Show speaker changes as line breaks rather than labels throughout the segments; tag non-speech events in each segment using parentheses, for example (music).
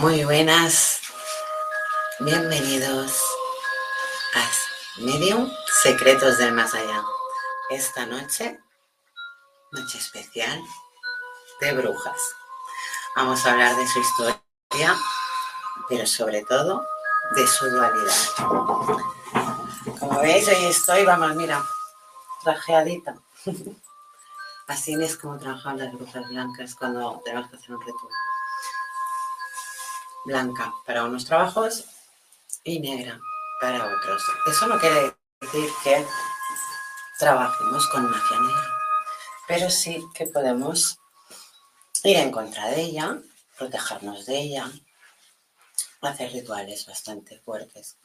Muy buenas, bienvenidos a Medium Secretos del Más Allá. Esta noche, noche especial de brujas. Vamos a hablar de su historia, pero sobre todo de su dualidad. Como veis, hoy estoy, vamos, mira, trajeadita. (laughs) Así es como trabajan las brujas blancas cuando tenemos que hacer un ritual blanca para unos trabajos y negra para otros. Eso no quiere decir que trabajemos con magia negra, pero sí que podemos ir en contra de ella, protegernos de ella, hacer rituales bastante fuertes.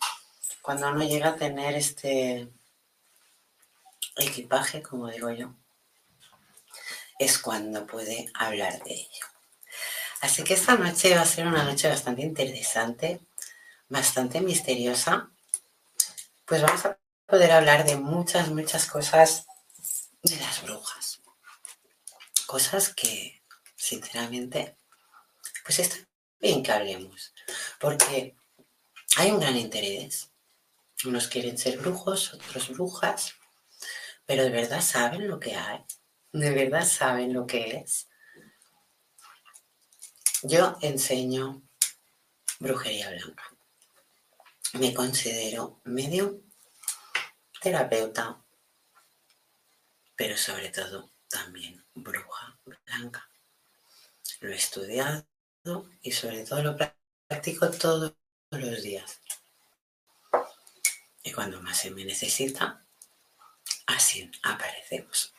Cuando no llega a tener este equipaje, como digo yo, es cuando puede hablar de ello. Así que esta noche va a ser una noche bastante interesante, bastante misteriosa. Pues vamos a poder hablar de muchas, muchas cosas de las brujas. Cosas que, sinceramente, pues está bien que hablemos. Porque hay un gran interés. Unos quieren ser brujos, otros brujas, pero de verdad saben lo que hay. De verdad saben lo que es. Yo enseño brujería blanca. Me considero medio terapeuta, pero sobre todo también bruja blanca. Lo he estudiado y sobre todo lo practico todos los días. Y cuando más se me necesita, así aparecemos.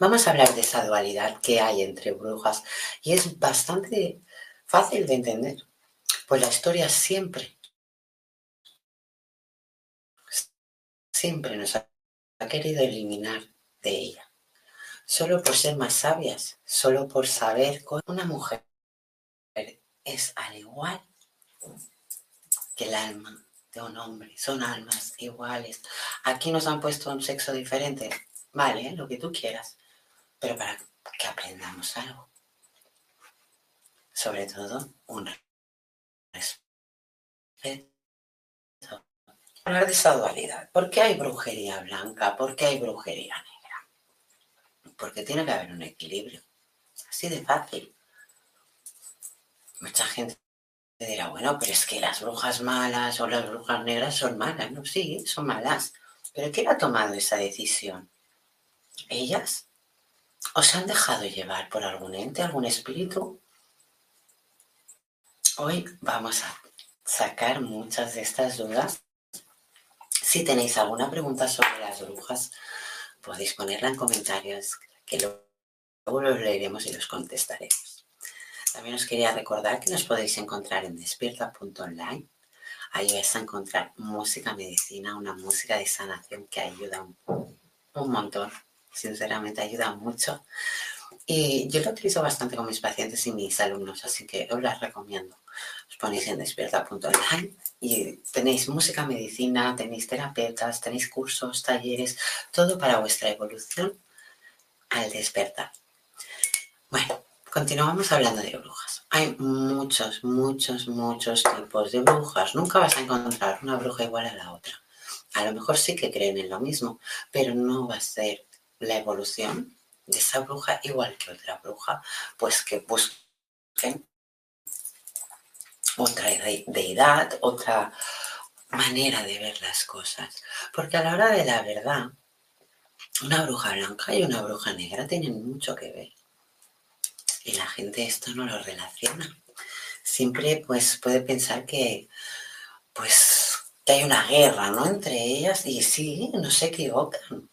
Vamos a hablar de esa dualidad que hay entre brujas y es bastante fácil de entender, pues la historia siempre, siempre nos ha querido eliminar de ella, solo por ser más sabias, solo por saber que una mujer es al igual que el alma de un hombre, son almas iguales. Aquí nos han puesto un sexo diferente, vale, lo que tú quieras, pero para que aprendamos algo. Sobre todo un respeto. Hablar de esa dualidad. ¿Por qué hay brujería blanca? ¿Por qué hay brujería negra? Porque tiene que haber un equilibrio. Así de fácil. Mucha gente dirá, bueno, pero es que las brujas malas o las brujas negras son malas. No, sí, son malas. Pero ¿quién ha tomado esa decisión? ¿Ellas? ¿Os han dejado llevar por algún ente, algún espíritu? Hoy vamos a sacar muchas de estas dudas. Si tenéis alguna pregunta sobre las brujas, podéis ponerla en comentarios, que luego los leeremos y los contestaremos. También os quería recordar que nos podéis encontrar en despierta.online. Ahí vais a encontrar música medicina, una música de sanación que ayuda un, un montón sinceramente ayuda mucho. Y yo lo utilizo bastante con mis pacientes y mis alumnos, así que os las recomiendo. Os ponéis en despierta.online y tenéis música, medicina, tenéis terapeutas, tenéis cursos, talleres, todo para vuestra evolución al despertar. Bueno, continuamos hablando de brujas. Hay muchos, muchos, muchos tipos de brujas. Nunca vas a encontrar una bruja igual a la otra. A lo mejor sí que creen en lo mismo, pero no va a ser la evolución de esa bruja, igual que otra bruja, pues que busquen otra deidad, otra manera de ver las cosas. Porque a la hora de la verdad, una bruja blanca y una bruja negra tienen mucho que ver. Y la gente esto no lo relaciona. Siempre pues puede pensar que pues que hay una guerra, ¿no? Entre ellas y sí, no se equivocan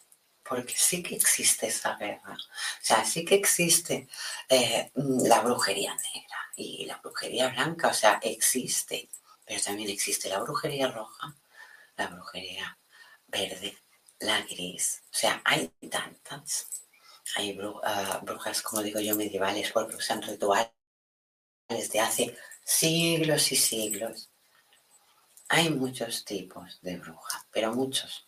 porque sí que existe esa guerra. O sea, sí que existe eh, la brujería negra y la brujería blanca, o sea, existe. Pero también existe la brujería roja, la brujería verde, la gris. O sea, hay tantas. Hay ah, brujas, como digo yo, medievales, porque usan rituales de hace siglos y siglos. Hay muchos tipos de brujas, pero muchos.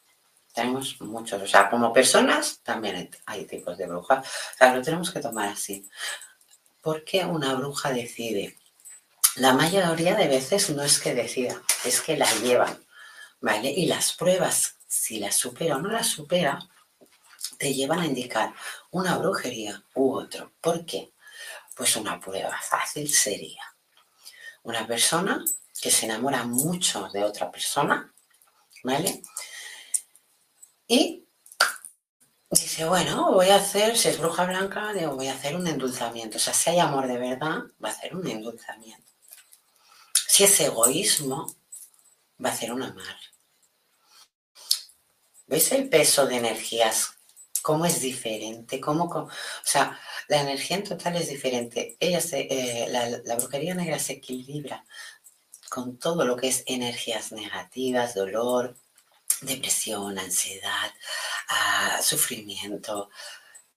Tenemos muchos, o sea, como personas también hay, tipos de brujas. O sea, lo tenemos que tomar así. ¿Por qué una bruja decide? La mayoría de veces no es que decida, es que la llevan, ¿vale? Y las pruebas, si las supera o no las supera, te llevan a indicar una brujería u otro. ¿Por qué? Pues una prueba fácil sería una persona que se enamora mucho de otra persona, ¿vale? Y dice, bueno, voy a hacer, si es bruja blanca, digo, voy a hacer un endulzamiento. O sea, si hay amor de verdad, va a hacer un endulzamiento. Si es egoísmo, va a hacer un amar. ¿Veis el peso de energías? ¿Cómo es diferente? ¿Cómo, o sea, la energía en total es diferente. Ella eh, la brujería negra se equilibra con todo lo que es energías negativas, dolor, depresión, ansiedad, ah, sufrimiento.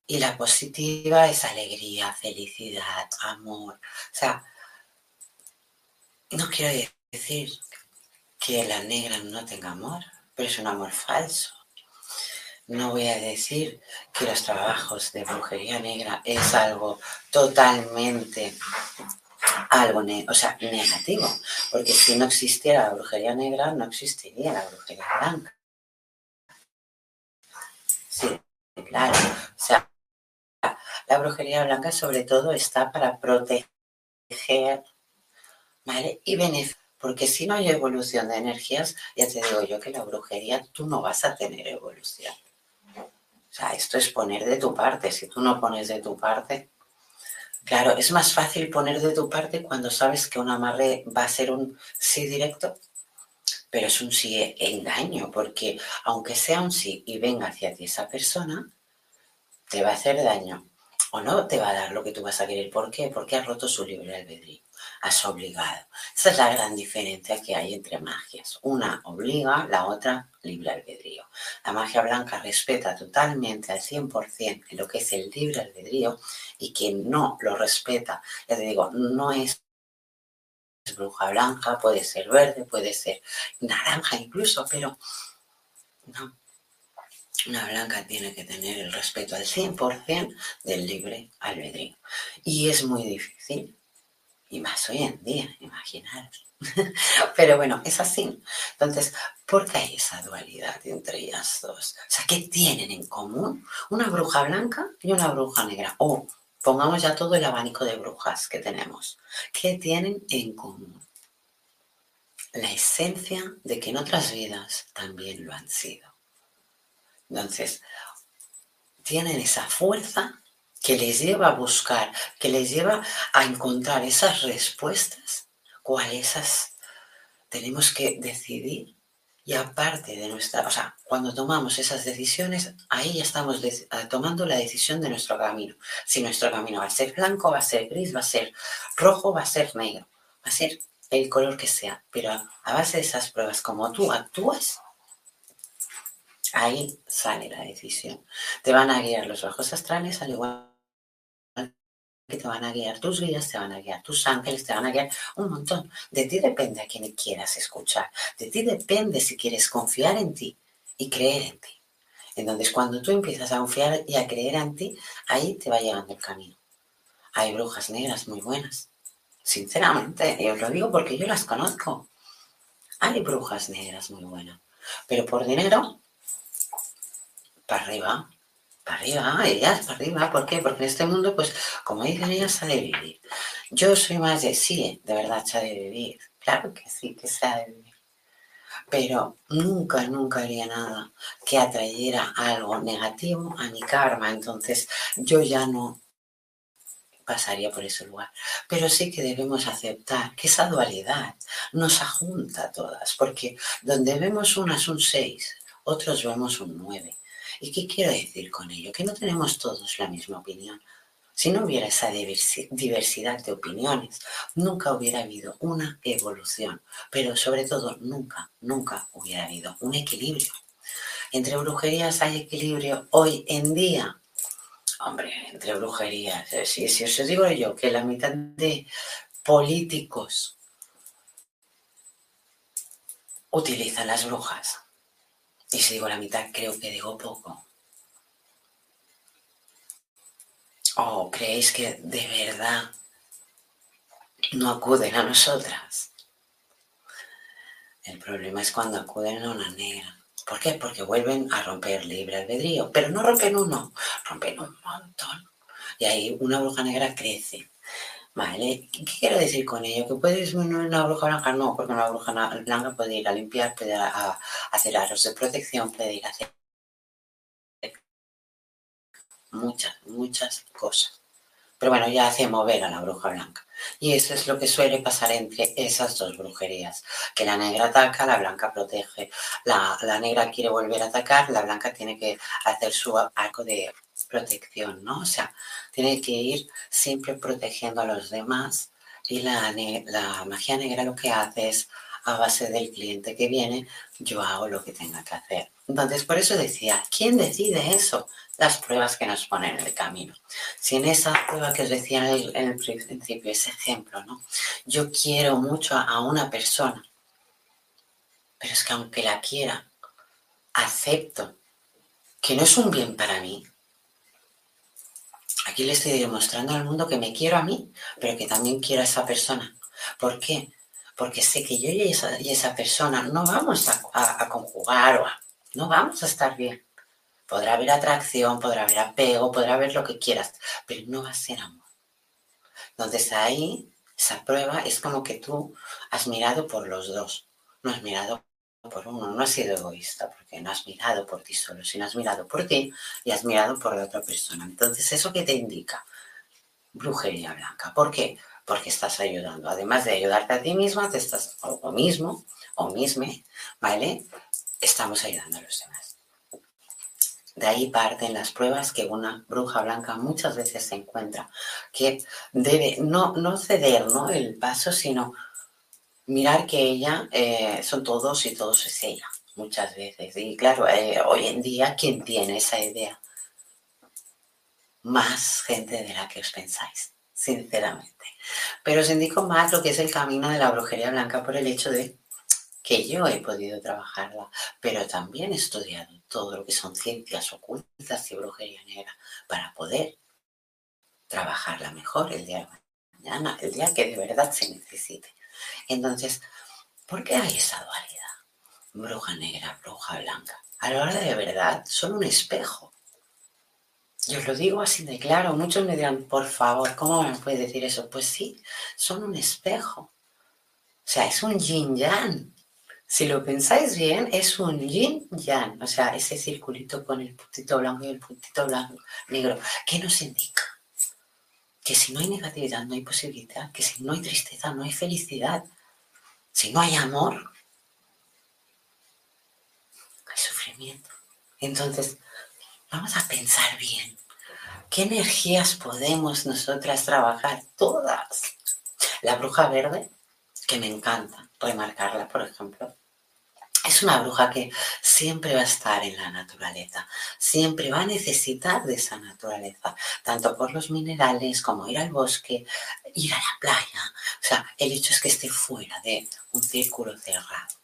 Y la positiva es alegría, felicidad, amor. O sea, no quiero decir que la negra no tenga amor, pero es un amor falso. No voy a decir que los trabajos de brujería negra es algo totalmente algo o sea, negativo, porque si no existiera la brujería negra, no existiría la brujería blanca. Sí, claro. O sea, la brujería blanca sobre todo está para proteger. Y beneficiar. Porque si no hay evolución de energías, ya te digo yo que la brujería tú no vas a tener evolución. O sea, esto es poner de tu parte. Si tú no pones de tu parte, claro, es más fácil poner de tu parte cuando sabes que un amarre va a ser un sí directo, pero es un sí engaño, porque aunque sea un sí y venga hacia ti esa persona, te va a hacer daño o no te va a dar lo que tú vas a querer. ¿Por qué? Porque has roto su libre albedrío has obligado. Esa es la gran diferencia que hay entre magias. Una obliga, la otra libre albedrío. La magia blanca respeta totalmente al 100% lo que es el libre albedrío y quien no lo respeta, ya te digo, no es bruja blanca, puede ser verde, puede ser naranja incluso, pero no. Una blanca tiene que tener el respeto al 100% del libre albedrío. Y es muy difícil y más hoy en día, imaginaros. (laughs) Pero bueno, es así. Entonces, ¿por qué hay esa dualidad entre ellas dos? O sea, ¿qué tienen en común? Una bruja blanca y una bruja negra. O pongamos ya todo el abanico de brujas que tenemos. ¿Qué tienen en común? La esencia de que en otras vidas también lo han sido. Entonces, tienen esa fuerza que les lleva a buscar, que les lleva a encontrar esas respuestas, cuáles esas tenemos que decidir. Y aparte de nuestra, o sea, cuando tomamos esas decisiones, ahí ya estamos tomando la decisión de nuestro camino. Si nuestro camino va a ser blanco, va a ser gris, va a ser rojo, va a ser negro, va a ser el color que sea. Pero a base de esas pruebas, como tú actúas, ahí sale la decisión. Te van a guiar los bajos astrales al igual te van a guiar tus guías, te van a guiar tus ángeles, te van a guiar un montón. De ti depende a quien quieras escuchar. De ti depende si quieres confiar en ti y creer en ti. Entonces, cuando tú empiezas a confiar y a creer en ti, ahí te va llegando el camino. Hay brujas negras muy buenas. Sinceramente, y os lo digo porque yo las conozco. Hay brujas negras muy buenas. Pero por dinero, para arriba, para arriba, ellas para arriba. ¿Por qué? Porque en este mundo, pues, como dicen ellas, ha de vivir. Yo soy más de sí, de verdad, se ha de vivir. Claro que sí, que se ha de vivir. Pero nunca, nunca haría nada que atrayera algo negativo a mi karma. Entonces, yo ya no pasaría por ese lugar. Pero sí que debemos aceptar que esa dualidad nos ajunta a todas, porque donde vemos unas un seis, otros vemos un nueve. ¿Y qué quiero decir con ello? Que no tenemos todos la misma opinión. Si no hubiera esa diversidad de opiniones, nunca hubiera habido una evolución, pero sobre todo nunca, nunca hubiera habido un equilibrio. Entre brujerías hay equilibrio hoy en día. Hombre, entre brujerías, eh, si, si os digo yo que la mitad de políticos utilizan las brujas, y si digo la mitad, creo que digo poco. ¿O creéis que de verdad no acuden a nosotras? El problema es cuando acuden a una negra. ¿Por qué? Porque vuelven a romper libre albedrío. Pero no rompen uno, rompen un montón. Y ahí una bruja negra crece. Vale, ¿qué quiero decir con ello? ¿Que puede disminuir una bruja blanca? No, porque una bruja blanca puede ir a limpiar, puede ir a hacer aros de protección, puede ir a hacer muchas, muchas cosas. Pero bueno, ya hace mover a la bruja blanca. Y eso es lo que suele pasar entre esas dos brujerías. Que la negra ataca, la blanca protege. La, la negra quiere volver a atacar, la blanca tiene que hacer su arco de protección, ¿no? O sea, tiene que ir siempre protegiendo a los demás Y la, la magia negra lo que hace es, a base del cliente que viene, yo hago lo que tenga que hacer. Entonces, por eso decía, ¿quién decide eso? Las pruebas que nos ponen en el camino. Si en esa prueba que os decía en el, en el principio, ese ejemplo, ¿no? Yo quiero mucho a una persona, pero es que aunque la quiera, acepto que no es un bien para mí, Aquí le estoy demostrando al mundo que me quiero a mí, pero que también quiero a esa persona. ¿Por qué? Porque sé que yo y esa, persona no vamos a, conjugar o no vamos a estar bien. Podrá haber atracción, podrá haber apego, podrá haber lo que quieras, pero no va a ser amor. Entonces ahí, esa prueba es como que tú has mirado por los dos, no has mirado por uno, no has sido egoísta porque no has mirado por ti solo, sino has mirado por ti y has mirado por la otra persona. Entonces, ¿eso qué te indica? Brujería blanca. ¿Por qué? Porque estás ayudando. Además de ayudarte a ti misma, te estás, o, mismo, o misme, ¿vale? Estamos ayudando a los demás. De ahí parten las pruebas que una bruja blanca muchas veces se encuentra, que debe no, no ceder ¿no? el paso, sino mirar que ella eh, son todos y todos es ella, muchas veces. Y claro, eh, hoy en día, ¿quién tiene esa idea? Más gente de la que os pensáis, sinceramente. Pero os indico más lo que es el camino de la brujería blanca por el hecho de que yo he podido trabajarla, pero también he estudiado todo lo que son ciencias ocultas y brujería negra para poder trabajarla mejor el día de mañana, el día que de verdad se necesite. Entonces, ¿por qué hay esa dualidad? Bruja negra, bruja blanca. A la hora de verdad, son un espejo. Yo os lo digo así de claro. Muchos me dirán, por favor, ¿cómo me puedes decir eso? Pues sí, son un espejo. O sea, es un yin yang. Si lo pensáis bien, es un yin yang. O sea, ese circulito con el puntito blanco y el puntito blanco negro. ¿Qué nos indica? Que si no hay negatividad no hay posibilidad, que si no hay tristeza no hay felicidad, si no hay amor, hay sufrimiento. Entonces, vamos a pensar bien, ¿qué energías podemos nosotras trabajar? Todas. La bruja verde, que me encanta remarcarla, por ejemplo, es una bruja que siempre va a estar en la naturaleza, siempre va a necesitar de esa naturaleza, tanto por los minerales como ir al bosque, ir a la playa. O sea, el hecho es que esté fuera de un círculo cerrado.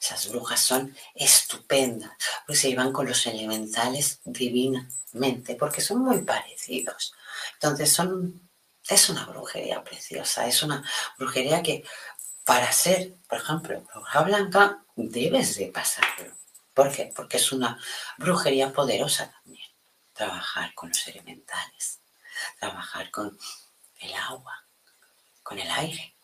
Esas brujas son estupendas, pues se iban con los elementales divinamente, porque son muy parecidos. Entonces son, es una brujería preciosa, es una brujería que para ser, por ejemplo, bruja blanca, debes de pasarlo. ¿Por qué? Porque es una brujería poderosa también. Trabajar con los elementales, trabajar con el agua, con el aire,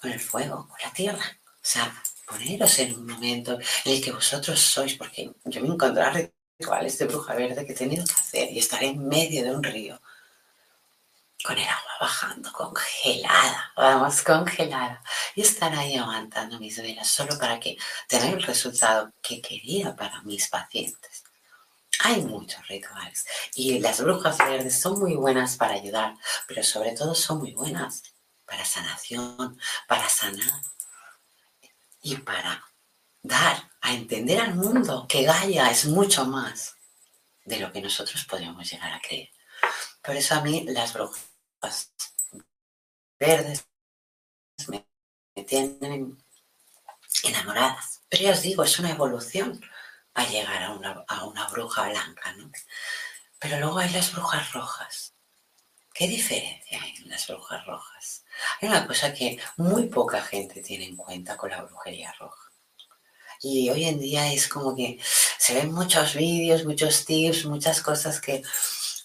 con el fuego, con la tierra. O sea, poneros en un momento en el que vosotros sois, porque yo me encontré rituales de bruja verde que he tenido que hacer y estar en medio de un río con el agua bajando, congelada, vamos, congelada. Y estar ahí aguantando mis velas solo para que tener el resultado que quería para mis pacientes. Hay muchos rituales y las brujas verdes son muy buenas para ayudar, pero sobre todo son muy buenas para sanación, para sanar y para dar a entender al mundo que Gaia es mucho más de lo que nosotros podemos llegar a creer. Por eso a mí las brujas verdes me, tienen enamoradas. Pero ya os digo, es una evolución a llegar a una, a una bruja blanca, ¿no? Pero luego hay las brujas rojas. ¿Qué diferencia hay en las brujas rojas? Hay una cosa que muy poca gente tiene en cuenta con la brujería roja. Y hoy en día es como que se ven muchos vídeos, muchos tips, muchas cosas que,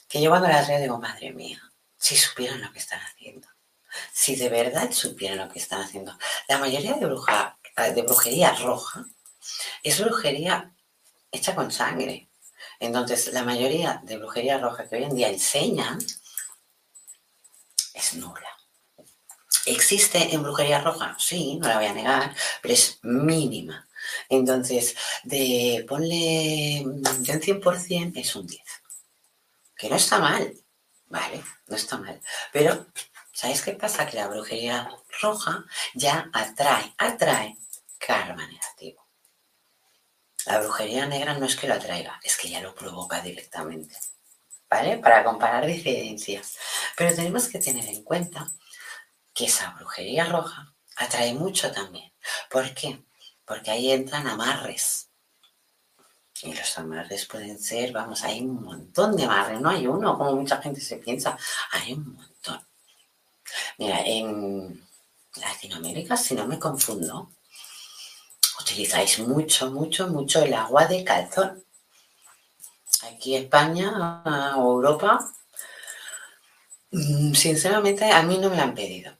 que yo cuando las veo digo, madre mía, si supieran lo que están haciendo. Si de verdad supieran lo que están haciendo. La mayoría de, bruja, eh, de brujería roja es brujería hecha con sangre. Entonces, la mayoría de brujería roja que hoy en día enseñan es nula. ¿Existe en brujería roja? Sí, no la voy a negar, pero es mínima. Entonces, de ponle de un 100% es un 10. Que no está mal, Vale, no está mal. Pero ¿Sabéis qué pasa? Que la brujería roja ya atrae, atrae karma negativo. La brujería negra no es que lo atraiga, es que ya lo provoca directamente. ¿Vale? Para comparar diferencias. Pero tenemos que tener en cuenta que esa brujería roja atrae mucho también. ¿Por qué? Porque ahí entran amarres. Y los amarres pueden ser, vamos, hay un montón de amarres, no hay uno, como mucha gente se piensa, hay un montón. Mira, en Latinoamérica, si no me confundo, utilizáis mucho, mucho, mucho el agua de calzón. Aquí España o Europa, mm, sinceramente a mí no me lo han pedido.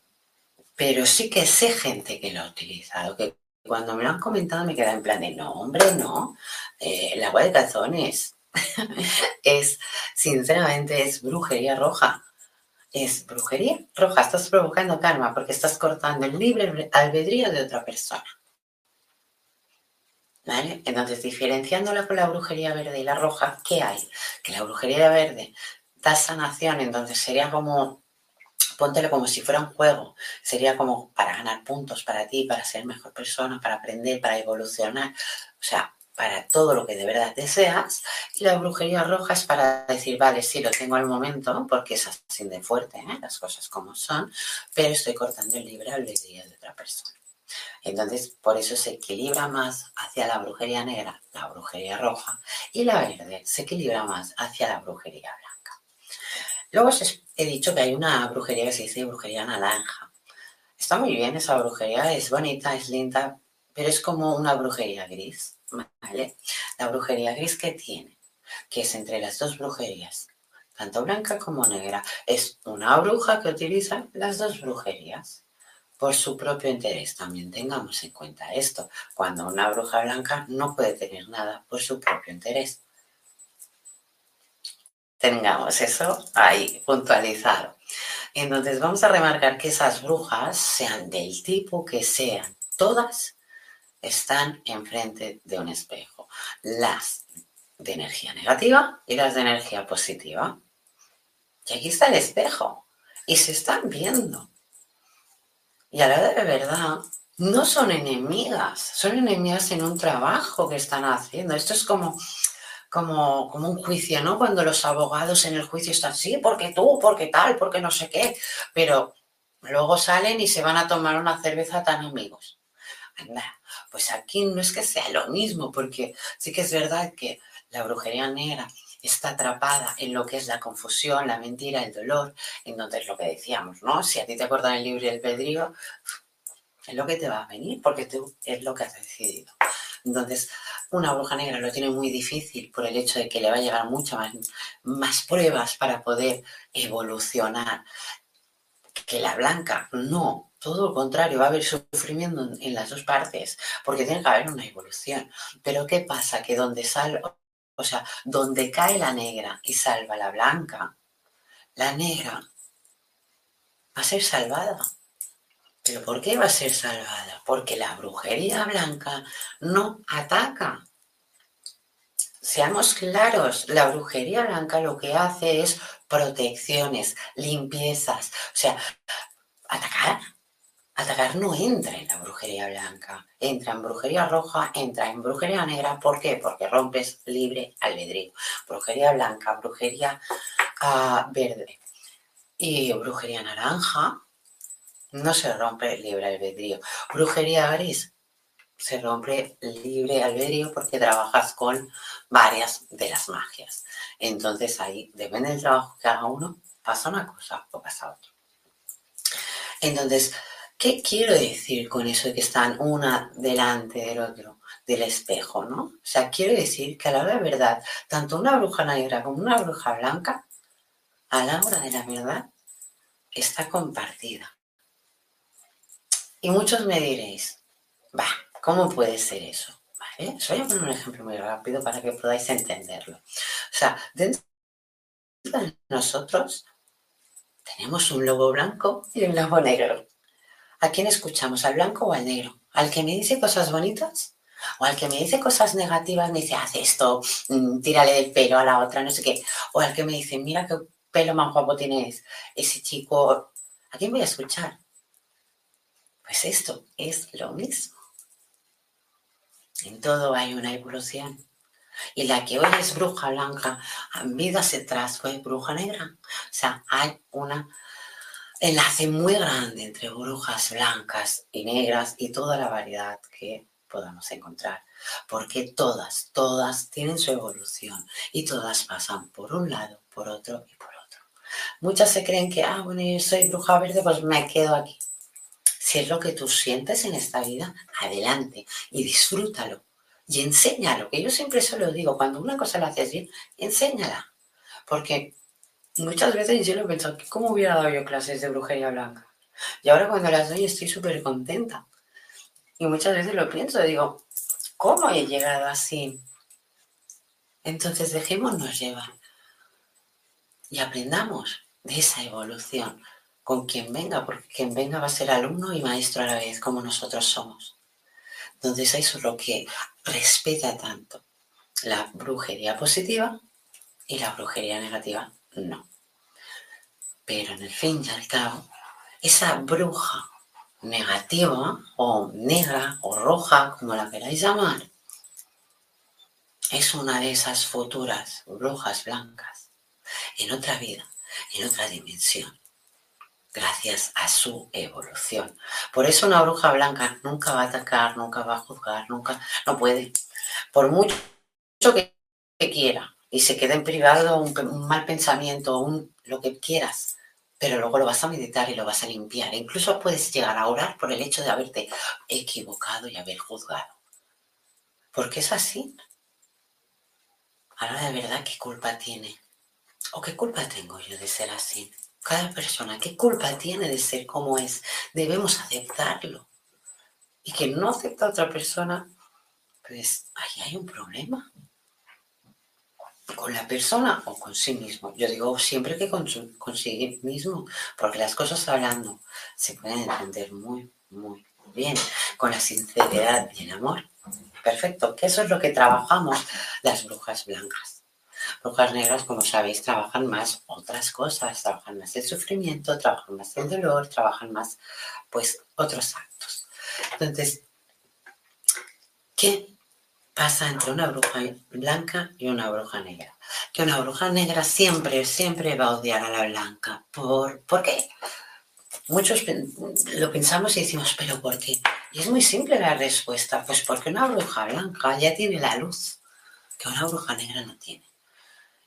Pero sí que sé gente que lo ha utilizado, que cuando me lo han comentado me queda en plan de, no, hombre, no, eh, el agua de calzones (laughs) es, sinceramente, es brujería roja. Es brujería roja, estás provocando karma porque estás cortando el libre albedrío de otra persona. ¿Vale? Entonces, diferenciándola con la brujería verde y la roja, ¿qué hay? Que la brujería verde da sanación, entonces sería como póntelo como si fuera un juego. Sería como para ganar puntos para ti, para ser mejor persona, para aprender, para evolucionar. O sea, para todo lo que de verdad deseas. Y la brujería roja es para decir, vale, sí, lo tengo al momento, porque es así de fuerte, ¿eh? las cosas como son, pero estoy cortando el libre albedrío de otra persona. Entonces, por eso se equilibra más hacia la brujería negra, la brujería roja, y la verde se equilibra más hacia la brujería blanca. Luego he dicho que hay una brujería que se dice brujería naranja. Está muy bien esa brujería, es bonita, es linda, pero es como una brujería gris. La brujería gris que tiene, que es entre las dos brujerías, tanto blanca como negra, es una bruja que utiliza las dos brujerías por su propio interés. También tengamos en cuenta esto, cuando una bruja blanca no puede tener nada por su propio interés tengamos eso ahí puntualizado. Entonces vamos a remarcar que esas brujas, sean del tipo que sean, todas están enfrente de un espejo. Las de energía negativa y las de energía positiva. Y aquí está el espejo. Y se están viendo. Y a la de verdad, no son enemigas, son enemigas en un trabajo que están haciendo. Esto es como como, como un juicio, ¿no? Cuando los abogados en el juicio están, sí, porque tú, porque tal, porque no sé qué, pero luego salen y se van a tomar una cerveza tan amigos. Pues aquí no es que sea lo mismo, porque sí que es verdad que la brujería negra está atrapada en lo que es la confusión, la mentira, el dolor, entonces lo que decíamos, ¿no? Si a ti te acordan el libro y el pedrío, es lo que te va a venir, porque tú es lo que has decidido. Entonces, una bruja negra lo tiene muy difícil por el hecho de que le va a llegar muchas más, más pruebas para poder evolucionar que la blanca. No, todo lo contrario, va a haber sufrimiento en las dos partes, porque tiene que haber una evolución. Pero ¿qué pasa? Que donde sale, o sea, donde cae la negra y salva la blanca, la negra va a ser salvada. ¿Pero por qué va a ser salvada? Porque la brujería blanca no ataca. Seamos claros, la brujería blanca lo que hace es protecciones, limpiezas. O sea, atacar. Atacar no entra en la brujería blanca, entra en brujería roja, entra en brujería negra. ¿Por qué? Porque rompes libre albedrío. Brujería blanca, brujería ah, verde y brujería naranja no se rompe libre albedrío. Brujería gris, se rompe libre albedrío porque trabajas con varias de las magias. Entonces ahí, depende del trabajo que haga uno, pasa una cosa o pasa otra. Entonces, ¿qué quiero decir con eso de que están una delante del otro, del espejo, no? O sea, quiero decir que a la hora de verdad, tanto una bruja negra como una bruja blanca, a la hora de la verdad, está compartida. Y muchos me diréis, va, ¿cómo puede ser eso? ¿Vale? Os voy a poner un ejemplo muy rápido para que podáis entenderlo. O sea, dentro de nosotros tenemos un lobo blanco y un lobo negro. ¿A quién escuchamos? ¿Al blanco o al negro? ¿Al que me dice cosas bonitas? O al que me dice cosas negativas, me dice, haz esto, mm, tírale del pelo a la otra, no sé qué. O al que me dice, mira qué pelo más guapo tienes ese chico ¿A quién voy a escuchar? Pues esto es lo mismo. En todo hay una evolución. Y la que hoy es bruja blanca, en vidas atrás fue bruja negra. O sea, hay un enlace muy grande entre brujas blancas y negras y toda la variedad que podamos encontrar. Porque todas, todas tienen su evolución y todas pasan por un lado, por otro y por otro. Muchas se creen que, ah, bueno, yo soy bruja verde, pues me quedo aquí. Si es lo que tú sientes en esta vida, adelante y disfrútalo y enséñalo, que yo siempre se lo digo, cuando una cosa la haces bien, enséñala. Porque muchas veces yo lo he pensado, ¿cómo hubiera dado yo clases de brujería blanca? Y ahora cuando las doy estoy súper contenta. Y muchas veces lo pienso, digo, ¿cómo he llegado así? Entonces dejémonos llevar y aprendamos de esa evolución con quien venga, porque quien venga va a ser alumno y maestro a la vez, como nosotros somos. Entonces eso es lo que respeta tanto. La brujería positiva y la brujería negativa no. Pero en el fin y al cabo, esa bruja negativa o negra o roja, como la queráis llamar, es una de esas futuras brujas blancas en otra vida, en otra dimensión, gracias a su evolución. Por eso una bruja blanca nunca va a atacar, nunca va a juzgar, nunca, no puede. Por mucho que quiera y se quede en privado un, mal pensamiento, un, lo que quieras, pero luego lo vas a meditar y lo vas a limpiar. incluso puedes llegar a orar por el hecho de haberte equivocado y haber juzgado. Porque es así. Ahora de verdad, ¿qué culpa tiene? ¿O qué culpa tengo yo de ser así? Cada persona, ¿qué culpa tiene de ser como es? Debemos aceptarlo. Y que no acepta a otra persona, pues ahí hay un problema. Con la persona o con sí mismo. Yo digo siempre que con, con sí mismo, porque las cosas hablando se pueden entender muy, muy bien. Con la sinceridad y el amor. Perfecto, que eso es lo que trabajamos las brujas blancas. Brujas negras, como sabéis, trabajan más otras cosas, trabajan más el sufrimiento, trabajan más el dolor, trabajan más, pues, otros actos. Entonces, ¿qué pasa entre una bruja blanca y una bruja negra? Que una bruja negra siempre, siempre va a odiar a la blanca. ¿Por, ¿por qué? Muchos lo pensamos y decimos, ¿pero por qué? Y es muy simple la respuesta, pues porque una bruja blanca ya tiene la luz que una bruja negra no tiene.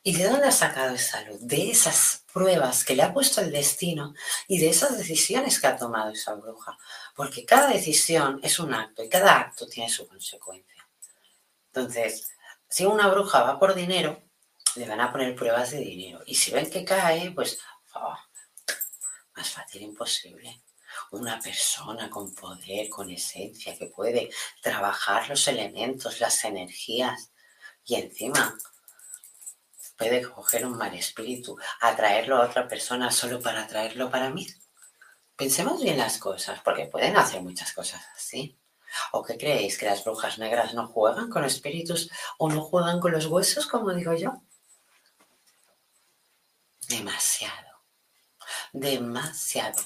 ¿Y de dónde ha sacado esa luz? De esas pruebas que le ha puesto el destino y de esas decisiones que ha tomado esa bruja. Porque cada decisión es un acto y cada acto tiene su consecuencia. Entonces, si una bruja va por dinero, le van a poner pruebas de dinero. Y si ven que cae, pues oh, más fácil imposible. Una persona con poder, con esencia, que puede trabajar los elementos, las energías y encima puede coger un mal espíritu, atraerlo a otra persona solo para atraerlo para mí. Pensemos bien las cosas, porque pueden hacer muchas cosas así. ¿O qué creéis? ¿Que las brujas negras no juegan con espíritus o no juegan con los huesos, como digo yo? Demasiado. Demasiado.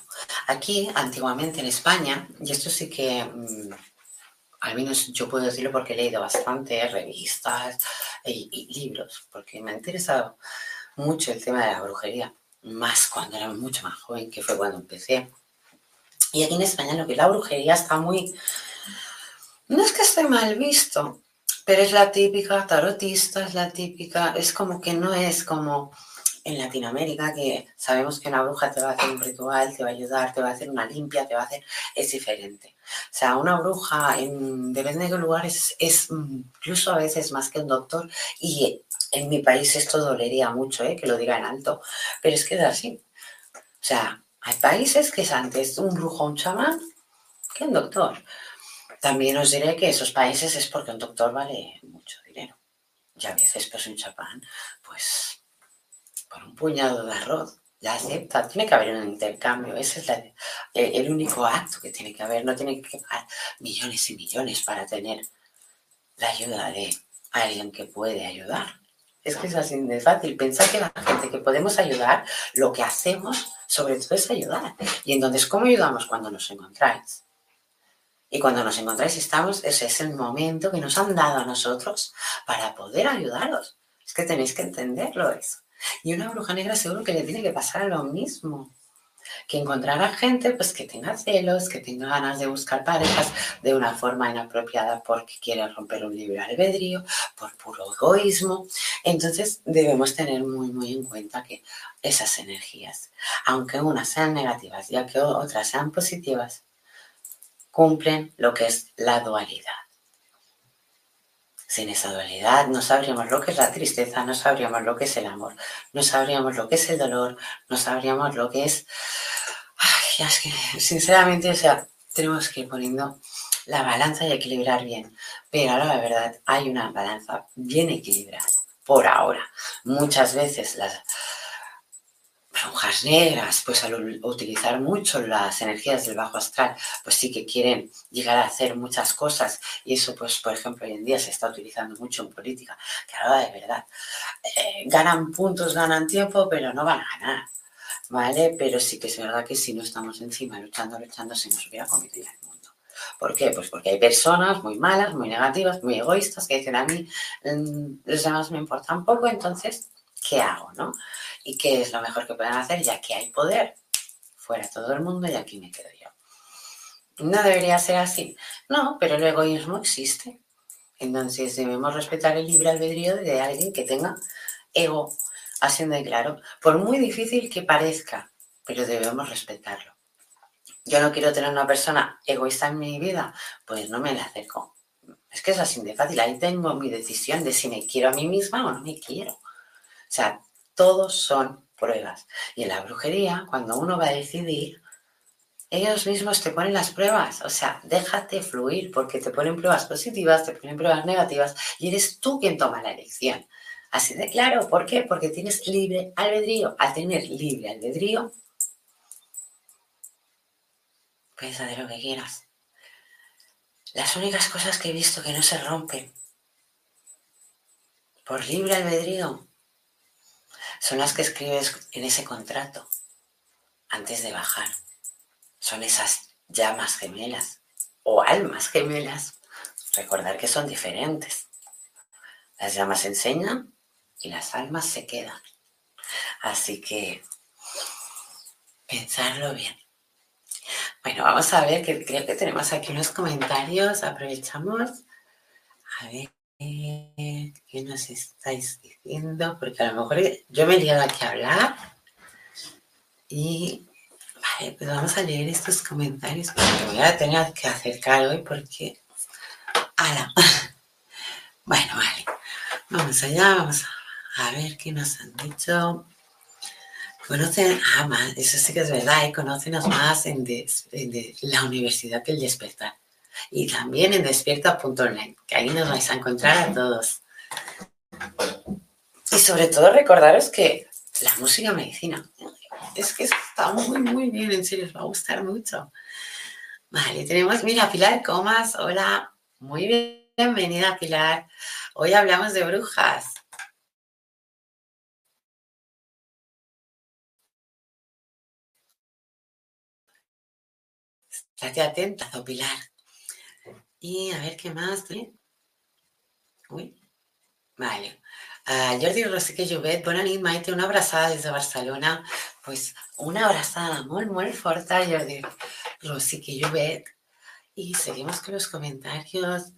Aquí, antiguamente en España, y esto sí que mm, al menos yo puedo decirlo porque he leído bastante revistas y, libros, porque me ha interesado mucho el tema de la brujería, más cuando era mucho más joven, que fue cuando empecé. Y aquí en España lo que la brujería está muy... No es que esté mal visto, pero es la típica tarotista, es la típica, es como que no es como en Latinoamérica, que sabemos que una bruja te va a hacer un ritual, te va a ayudar, te va a hacer una limpia, te va a hacer, es diferente. O sea, una bruja, en, depende de qué lugar, es, incluso a veces más que un doctor. Y en mi país esto dolería mucho, ¿eh? que lo diga en alto, pero es que es así. O sea, hay países que es antes un brujo un chamán que un doctor. También os diré que esos países es porque un doctor vale mucho dinero. Y a veces, pues un chamán, pues por un puñado de arroz la acepta, tiene que haber un intercambio, ese es el, único acto que tiene que haber, no tiene que pagar millones y millones para tener la ayuda de alguien que puede ayudar. Es que es así de fácil. Pensar que la gente que podemos ayudar, lo que hacemos sobre todo es ayudar. Y entonces, ¿cómo ayudamos cuando nos encontráis? Y cuando nos encontráis estamos, ese es el momento que nos han dado a nosotros para poder ayudaros. Es que tenéis que entenderlo eso. Y una bruja negra seguro que le tiene que pasar lo mismo. Que encontrar a gente pues, que tenga celos, que tenga ganas de buscar parejas de una forma inapropiada porque quiere romper un libre albedrío, por puro egoísmo. Entonces debemos tener muy, muy en cuenta que esas energías, aunque unas sean negativas y que otras sean positivas, cumplen lo que es la dualidad. Sin esa dualidad no sabríamos lo que es la tristeza, no sabríamos lo que es el amor, no sabríamos lo que es el dolor, no sabríamos lo que es... Ay, es que sinceramente, o sea, tenemos que ir poniendo la balanza y equilibrar bien. Pero ahora la verdad, hay una balanza bien equilibrada, por ahora. Muchas veces las, brujas negras, pues al utilizar mucho las energías del bajo astral, pues sí que quieren llegar a hacer muchas cosas y eso, pues por ejemplo, hoy en día se está utilizando mucho en política, que ahora de verdad eh, ganan puntos, ganan tiempo, pero no van a ganar, ¿vale? Pero sí que es verdad que si no estamos encima luchando, luchando, se nos hubiera comido ya el mundo. ¿Por qué? Pues porque hay personas muy malas, muy negativas, muy egoístas que dicen a mí mm, los demás me importan poco, entonces, ¿qué hago, no? ¿Y qué es lo mejor que pueden hacer? Ya que hay poder, fuera todo el mundo y aquí me quedo yo. No debería ser así. No, pero el egoísmo existe. Entonces debemos respetar el libre albedrío de alguien que tenga ego, haciendo de claro, por muy difícil que parezca, pero debemos respetarlo. Yo no quiero tener una persona egoísta en mi vida, pues no me la acerco. Es que es así de fácil. Ahí tengo mi decisión de si me quiero a mí misma o no me quiero. O sea, todos son pruebas. Y en la brujería, cuando uno va a decidir, ellos mismos te ponen las pruebas. O sea, déjate fluir porque te ponen pruebas positivas, te ponen pruebas negativas y eres tú quien toma la elección. Así de claro, ¿por qué? Porque tienes libre albedrío. Al tener libre albedrío, puedes hacer lo que quieras. Las únicas cosas que he visto que no se rompen por libre albedrío son las que escribes en ese contrato antes de bajar. Son esas llamas gemelas o almas gemelas. Recordar que son diferentes. Las llamas enseñan y las almas se quedan. Así que pensarlo bien. Bueno, vamos a ver que creo que tenemos aquí unos comentarios. Aprovechamos. A ver. ¿Qué nos estáis diciendo? Porque a lo mejor yo me he liado aquí a hablar. Y vale, pues vamos a leer estos comentarios porque voy a tener que acercar hoy porque. ¡Hala! (laughs) Bueno, vale. Vamos allá, vamos a, ver qué nos han dicho. Conocen, ah, eso sí que es verdad, ¿eh? conócenos más en, en la Universidad del Despertar y también en despierta.online, que ahí nos vais a encontrar a todos. Y sobre todo recordaros que la música medicina, es que está muy, muy bien, en serio, os va a gustar mucho. Vale, tenemos, mira, Pilar Comas, hola, muy bien, bienvenida Pilar. Hoy hablamos de brujas. Estate atenta, Pilar. Y a ver qué más. Uy. Vale. Uh, Jordi Rosique Llobet, bona nit, Maite, una abrazada desde Barcelona. Pues una abrazada muy, muy fuerte Jordi Rosique Llobet. Y seguimos con los comentarios.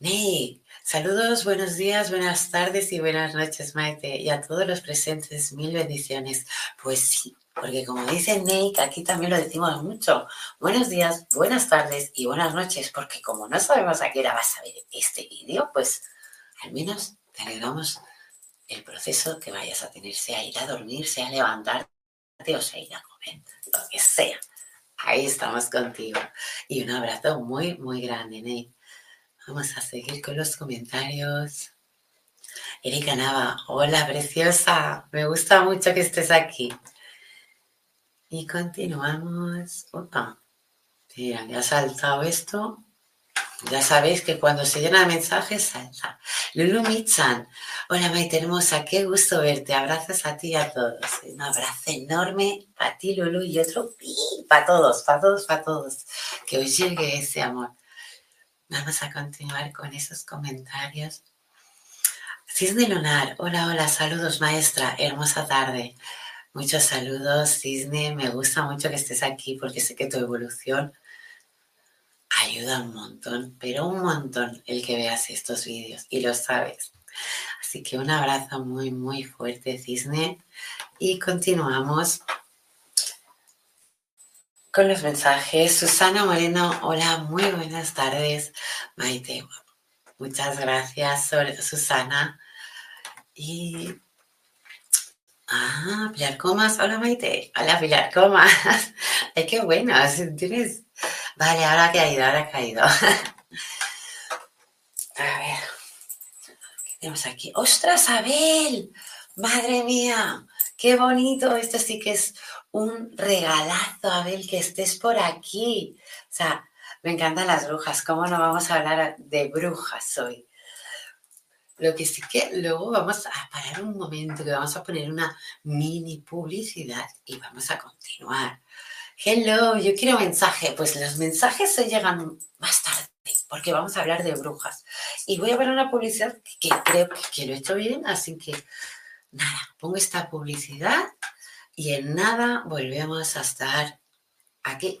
Nick, saludos, buenos días, buenas tardes y buenas noches, Maite. Y a todos los presentes, mil bendiciones. Pues sí, porque como dice Nick, aquí también lo decimos mucho. Buenos días, buenas tardes y buenas noches, porque como no sabemos a qué hora vas a ver este vídeo, pues al menos te alegramos el proceso que vayas a tener, sea ir a dormir, sea levantarte o sea ir a comer, lo que sea. Ahí estamos contigo. Y un abrazo muy, muy grande, Nick. Vamos a seguir con los comentarios. Erika Nava, hola preciosa, me gusta mucho que estés aquí. Y continuamos. Opa. Mira, ya ha saltado esto. Ya sabéis que cuando se llena de mensajes, salta. Lulu Michan, hola Maite hermosa, qué gusto verte. Abrazos a ti y a todos. Un abrazo enorme para ti, Lulu, y otro para todos, para todos, para todos. Que os llegue ese amor. Vamos a continuar con esos comentarios. Cisne Lunar, hola, hola, saludos maestra, hermosa tarde. Muchos saludos, Cisne, me gusta mucho que estés aquí porque sé que tu evolución ayuda un montón, pero un montón el que veas estos vídeos y lo sabes. Así que un abrazo muy, muy fuerte, Cisne. Y continuamos con los mensajes. Susana Moreno, hola, muy buenas tardes. Maite, muchas gracias, Susana. Y. Ah, Pilar Comas, hola Maite. Hola Pilar Comas. (laughs) Ay, qué bueno, tienes Vale, ahora ha caído, ahora ha caído. (laughs) A ver. ¿Qué tenemos aquí? ¡Ostras, Abel! ¡Madre mía! ¡Qué bonito! Esto sí que es un regalazo, Abel, que estés por aquí. O sea, me encantan las brujas. ¿Cómo no vamos a hablar de brujas hoy? Lo que sí que luego vamos a parar un momento, que vamos a poner una mini publicidad y vamos a continuar. Hello, yo quiero mensaje. Pues los mensajes se llegan más tarde, porque vamos a hablar de brujas. Y voy a ver una publicidad que creo que lo he hecho bien, así que nada, pongo esta publicidad y en nada volvemos a estar aquí.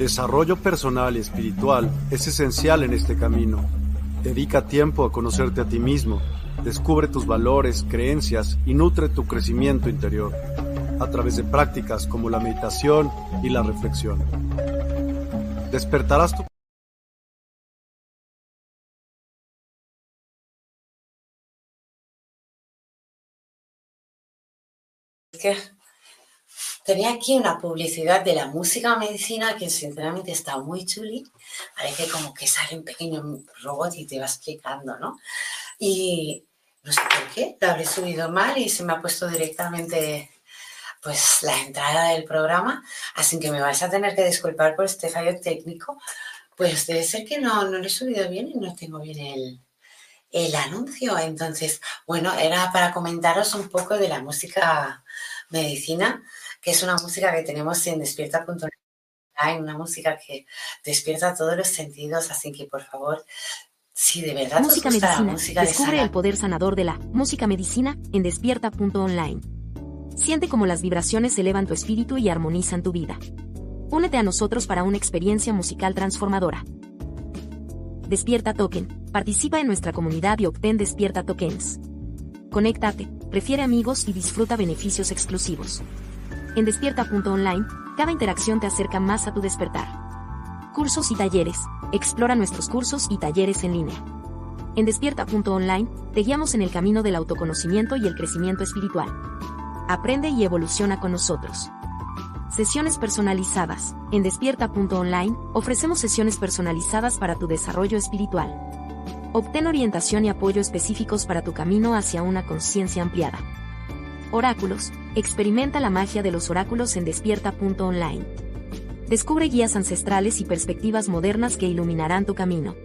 Desarrollo personal y espiritual es esencial en este camino. Dedica tiempo a conocerte a ti mismo, descubre tus valores, creencias y nutre tu crecimiento interior a través de prácticas como la meditación y la reflexión. Despertarás tu
Tenía aquí una publicidad de la música medicina que sinceramente está muy chuli. Parece como que sale un pequeño robot y te va explicando, ¿no? Y no sé por qué, la habré subido mal y se me ha puesto directamente pues la entrada del programa, así que me vais a tener que disculpar por este fallo técnico, pues debe ser que no, no lo he subido bien y no tengo bien el, el anuncio. Entonces, bueno, era para comentaros un poco de la música medicina que es una música que tenemos en Hay una música que despierta todos los sentidos, así que por favor, si de verdad
música medicina, descubre el poder sanador de la música medicina en despierta.online. Siente cómo las vibraciones elevan tu espíritu y armonizan tu vida. Únete a nosotros para una experiencia musical transformadora. Despierta Token. Participa en nuestra comunidad y obtén Despierta Tokens. Conéctate, prefiere amigos y disfruta beneficios exclusivos. En despierta.online, cada interacción te acerca más a tu despertar. Cursos y talleres. Explora nuestros cursos y talleres en línea. En despierta.online, te guiamos en el camino del autoconocimiento y el crecimiento espiritual. Aprende y evoluciona con nosotros. Sesiones personalizadas. En despierta.online, ofrecemos sesiones personalizadas para tu desarrollo espiritual. Obtén orientación y apoyo específicos para tu camino hacia una conciencia ampliada. Oráculos. Experimenta la magia de los oráculos en despierta.online. Descubre guías ancestrales y perspectivas modernas que iluminarán tu camino.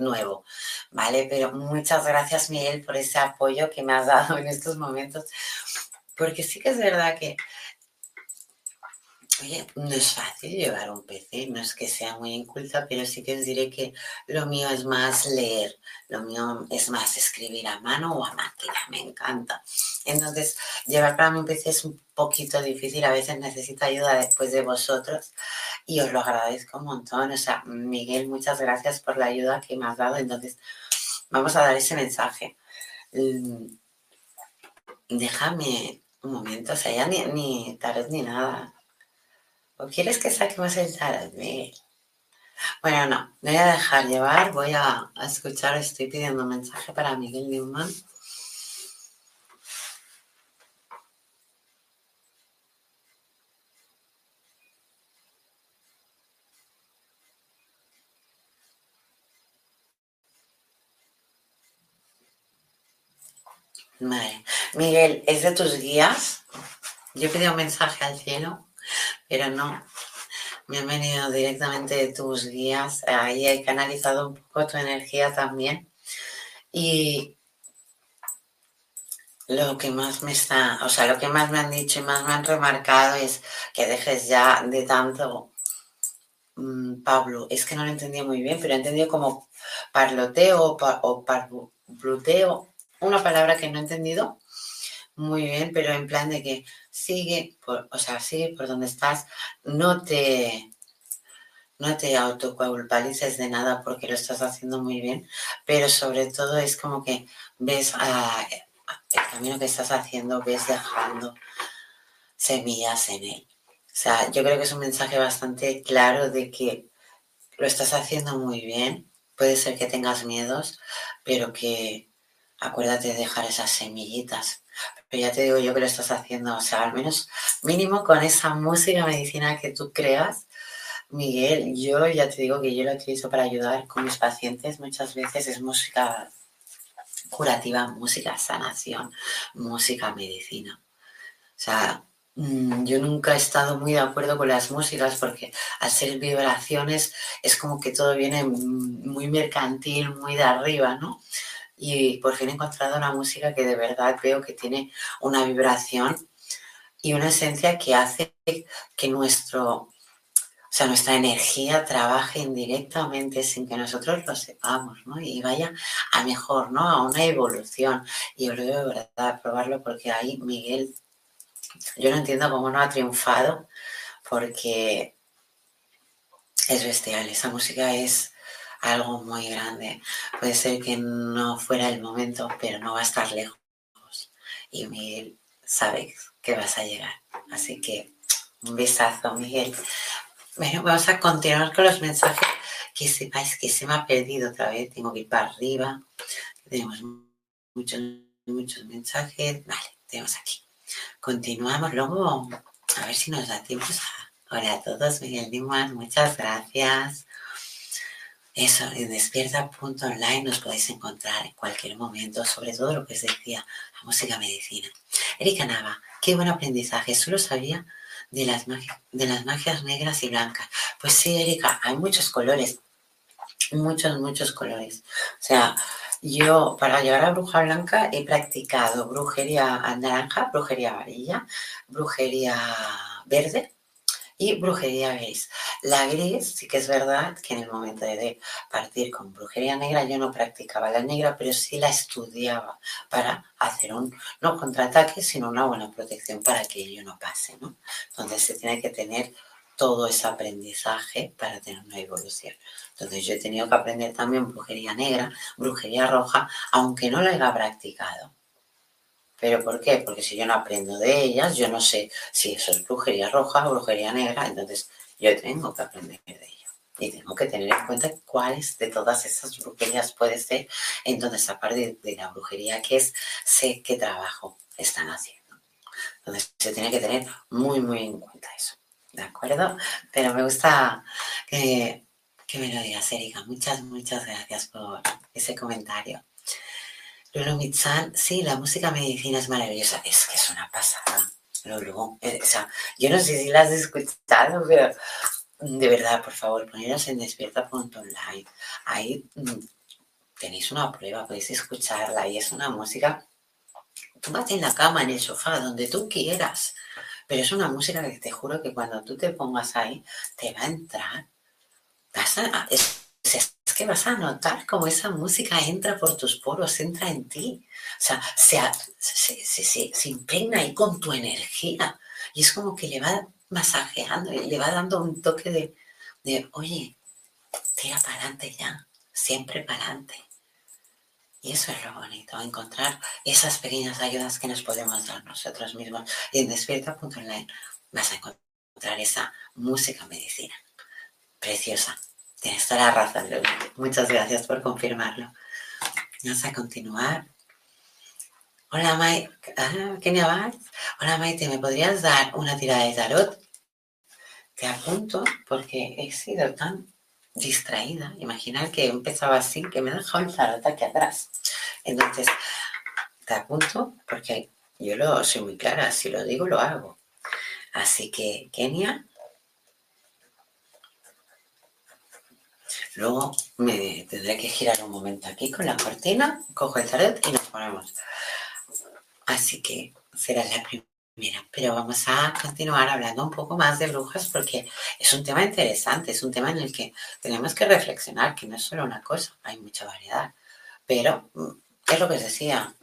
Nuevo, ¿vale? Pero muchas gracias, Miguel, por ese apoyo que me has dado en estos momentos, porque sí que es verdad que Oye, no es fácil llevar un PC, no es que sea muy inculta, pero sí que os diré que lo mío es más leer, lo mío es más escribir a mano o a máquina, me encanta. Entonces, llevar para un PC es un poquito difícil, a veces necesito ayuda después de vosotros y os lo agradezco un montón. O sea, Miguel, muchas gracias por la ayuda que me has dado. Entonces, vamos a dar ese mensaje. Mm, déjame un momento, o sea, ya ni, ni tarot ni nada ¿O quieres que saquemos el tarot, Miguel? Bueno, no, me voy a dejar llevar, voy a, escuchar, estoy pidiendo un mensaje para Miguel Newman. Vale. Miguel, ¿es de tus guías? Yo he pedido un mensaje al cielo pero no, me han venido directamente de tus guías, ahí he canalizado un poco tu energía también. Y lo que más me está, o sea, lo que más me han dicho y más me han remarcado es que dejes ya de tanto, mm, Pablo, es que no lo entendí muy bien, pero he entendido como parloteo o, par, una palabra que no he entendido muy bien, pero en plan de que sigue, por, o sea, por donde estás, no te, no te de nada porque lo estás haciendo muy bien, pero sobre todo es como que ves el camino que estás haciendo, ves dejando semillas en él. O sea, yo creo que es un mensaje bastante claro de que lo estás haciendo muy bien. Puede ser que tengas miedos, pero que acuérdate de dejar esas semillitas pero ya te digo yo que lo estás haciendo, o sea, al menos mínimo con esa música medicina que tú creas. Miguel, yo ya te digo que yo lo utilizo para ayudar con mis pacientes. Muchas veces es música curativa, música sanación, música medicina. O sea, mm, yo nunca he estado muy de acuerdo con las músicas porque al ser vibraciones es como que todo viene muy mercantil, muy de arriba, ¿no? Y por fin he encontrado una música que de verdad veo que tiene una vibración y una esencia que hace que nuestro, o sea, nuestra energía trabaje indirectamente sin que nosotros lo sepamos, ¿no? Y vaya a mejor, ¿no? A una evolución. Y yo lo de verdad probarlo porque ahí Miguel, yo no entiendo cómo no ha triunfado porque es bestial, esa música es algo muy grande. Puede ser que no fuera el momento, pero no va a estar lejos. Y Miguel sabe que vas a llegar. Así que un besazo, Miguel. Bueno, vamos a continuar con los mensajes. Que sepáis que se me ha perdido otra vez. Tengo que ir para arriba. Tenemos muchos, muchos mensajes. Vale, tenemos aquí. Continuamos. Luego, a ver si nos da Hola a todos, Miguel Dimas, muchas gracias. Eso, en despierta.online nos podéis encontrar en cualquier momento, sobre todo lo que os decía, la música medicina. Erika Nava, qué buen aprendizaje, solo sabía de las, de las magias negras y blancas. Pues sí, Erika, hay muchos colores, muchos, muchos colores. O sea, yo para llegar a bruja blanca he practicado brujería naranja, brujería amarilla, brujería verde, y brujería gris. La gris sí que es verdad que en el momento de partir con brujería negra yo no practicaba la negra, pero sí la estudiaba para hacer un, no contraataque, sino una buena protección para que ello no pase, ¿no? Entonces se tiene que tener todo ese aprendizaje para tener una evolución. Entonces yo he tenido que aprender también brujería negra, brujería roja, aunque no la haya practicado. ¿Pero por qué? Porque si yo no aprendo de ellas, yo no sé si eso es brujería roja o brujería negra, entonces yo tengo que aprender de ello. Y tengo que tener en cuenta cuáles de todas esas brujerías puede ser. Entonces, aparte de la brujería que es, sé qué trabajo están haciendo. Entonces, se tiene que tener muy, muy en cuenta eso. ¿De acuerdo? Pero me gusta que, que me lo digas, Erika. Muchas, muchas gracias por ese comentario. Lolo Mitsan, sí, la música medicina es maravillosa. Es que es una pasada. Lolo, eh, o sea, yo no sé si la has escuchado, pero de verdad, por favor, poneros en despierta.online. Ahí mm, tenéis una prueba, podéis escucharla y es una música. Túmbate en la cama, en el sofá, donde tú quieras, pero es una música que te juro que cuando tú te pongas ahí, te va a entrar. Vas a, que vas a notar cómo esa música entra por tus poros, entra en ti. O sea, se, se, se impregna ahí con tu energía. Y es como que le va masajeando, le va dando un toque de, de oye, tira para adelante ya, siempre para adelante. Y eso es lo bonito, encontrar esas pequeñas ayudas que nos podemos dar nosotros mismos. Y en despierta.online vas a encontrar esa música medicina. Preciosa. Tienes toda la razón, Muchas gracias por confirmarlo. Vamos a continuar. Hola, Maite. Ah, Kenia Hola, Maite. ¿Me podrías dar una tirada de tarot? Te apunto porque he sido tan distraída. Imaginar que empezaba así, que me dejado el tarot aquí atrás. Entonces, te apunto porque yo lo soy muy clara, si lo digo, lo hago. Así que, Kenia, luego me tendré que girar un momento aquí con la cortina, cojo el tarot y nos ponemos. Así que será la primera pero vamos a continuar hablando un poco más de brujas porque es un tema interesante, es un tema en el que tenemos que reflexionar, que no es solo una cosa, hay mucha variedad. Pero mm, es lo que os decía,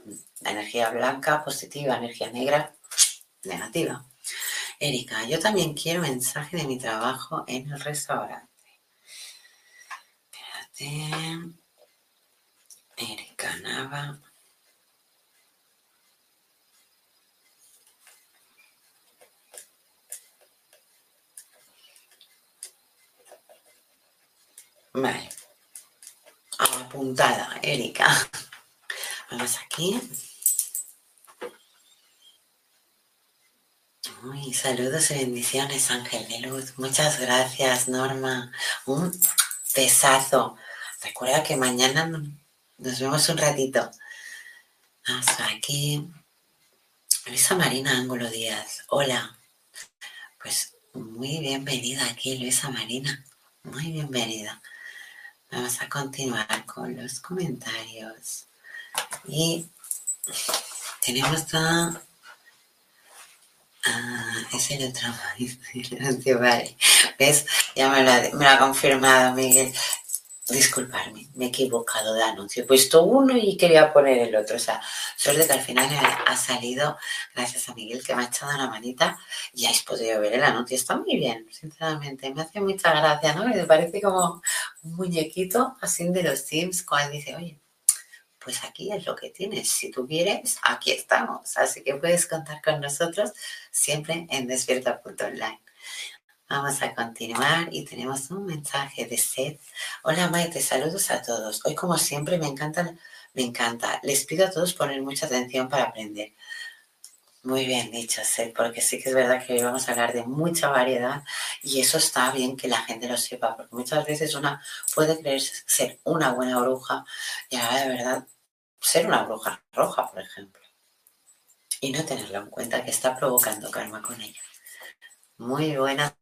la energía blanca positiva, energía negra negativa. Erika, yo también quiero mensaje de mi trabajo en el restaurante. Espérate. Erika Nava. Vale. Apuntada, Erika. Vamos aquí. Uy, saludos y bendiciones, Ángel de Luz. Muchas gracias, Norma. Un besazo. Recuerda que mañana nos vemos un ratito. Hasta aquí. Luisa Marina Ángulo Díaz. Hola. Pues muy bienvenida aquí, Luisa Marina. Muy bienvenida. Vamos a continuar con los comentarios. Y tenemos a... Ah, es el otro (laughs) vale. ¿Ves? Ya me lo, ha, confirmado Miguel. Disculparme, me he equivocado de anuncio. He puesto uno y quería poner el otro. O sea, suerte que al final ha salido, gracias a Miguel que me ha echado una manita y habéis podido ver el anuncio. Está muy bien, sinceramente. Me hace mucha gracia, ¿no? Me parece como un muñequito así de los Sims, cuando dice, oye, pues aquí es lo que tienes. Si tú quieres, aquí estamos. Así que puedes contar con nosotros siempre en despierta.online. Vamos a continuar y tenemos un mensaje de Seth. Hola Maite, saludos a todos. Hoy como siempre me encanta, me encanta. Les pido a todos poner mucha atención para aprender. Muy bien dicho, Seth, porque sí que es verdad que hoy vamos a hablar de mucha variedad y eso está bien que la gente lo sepa, porque muchas veces una puede creer ser una buena bruja y ahora de verdad ser una bruja roja, por ejemplo, y no tenerlo en cuenta que está provocando karma con ella. Muy buenas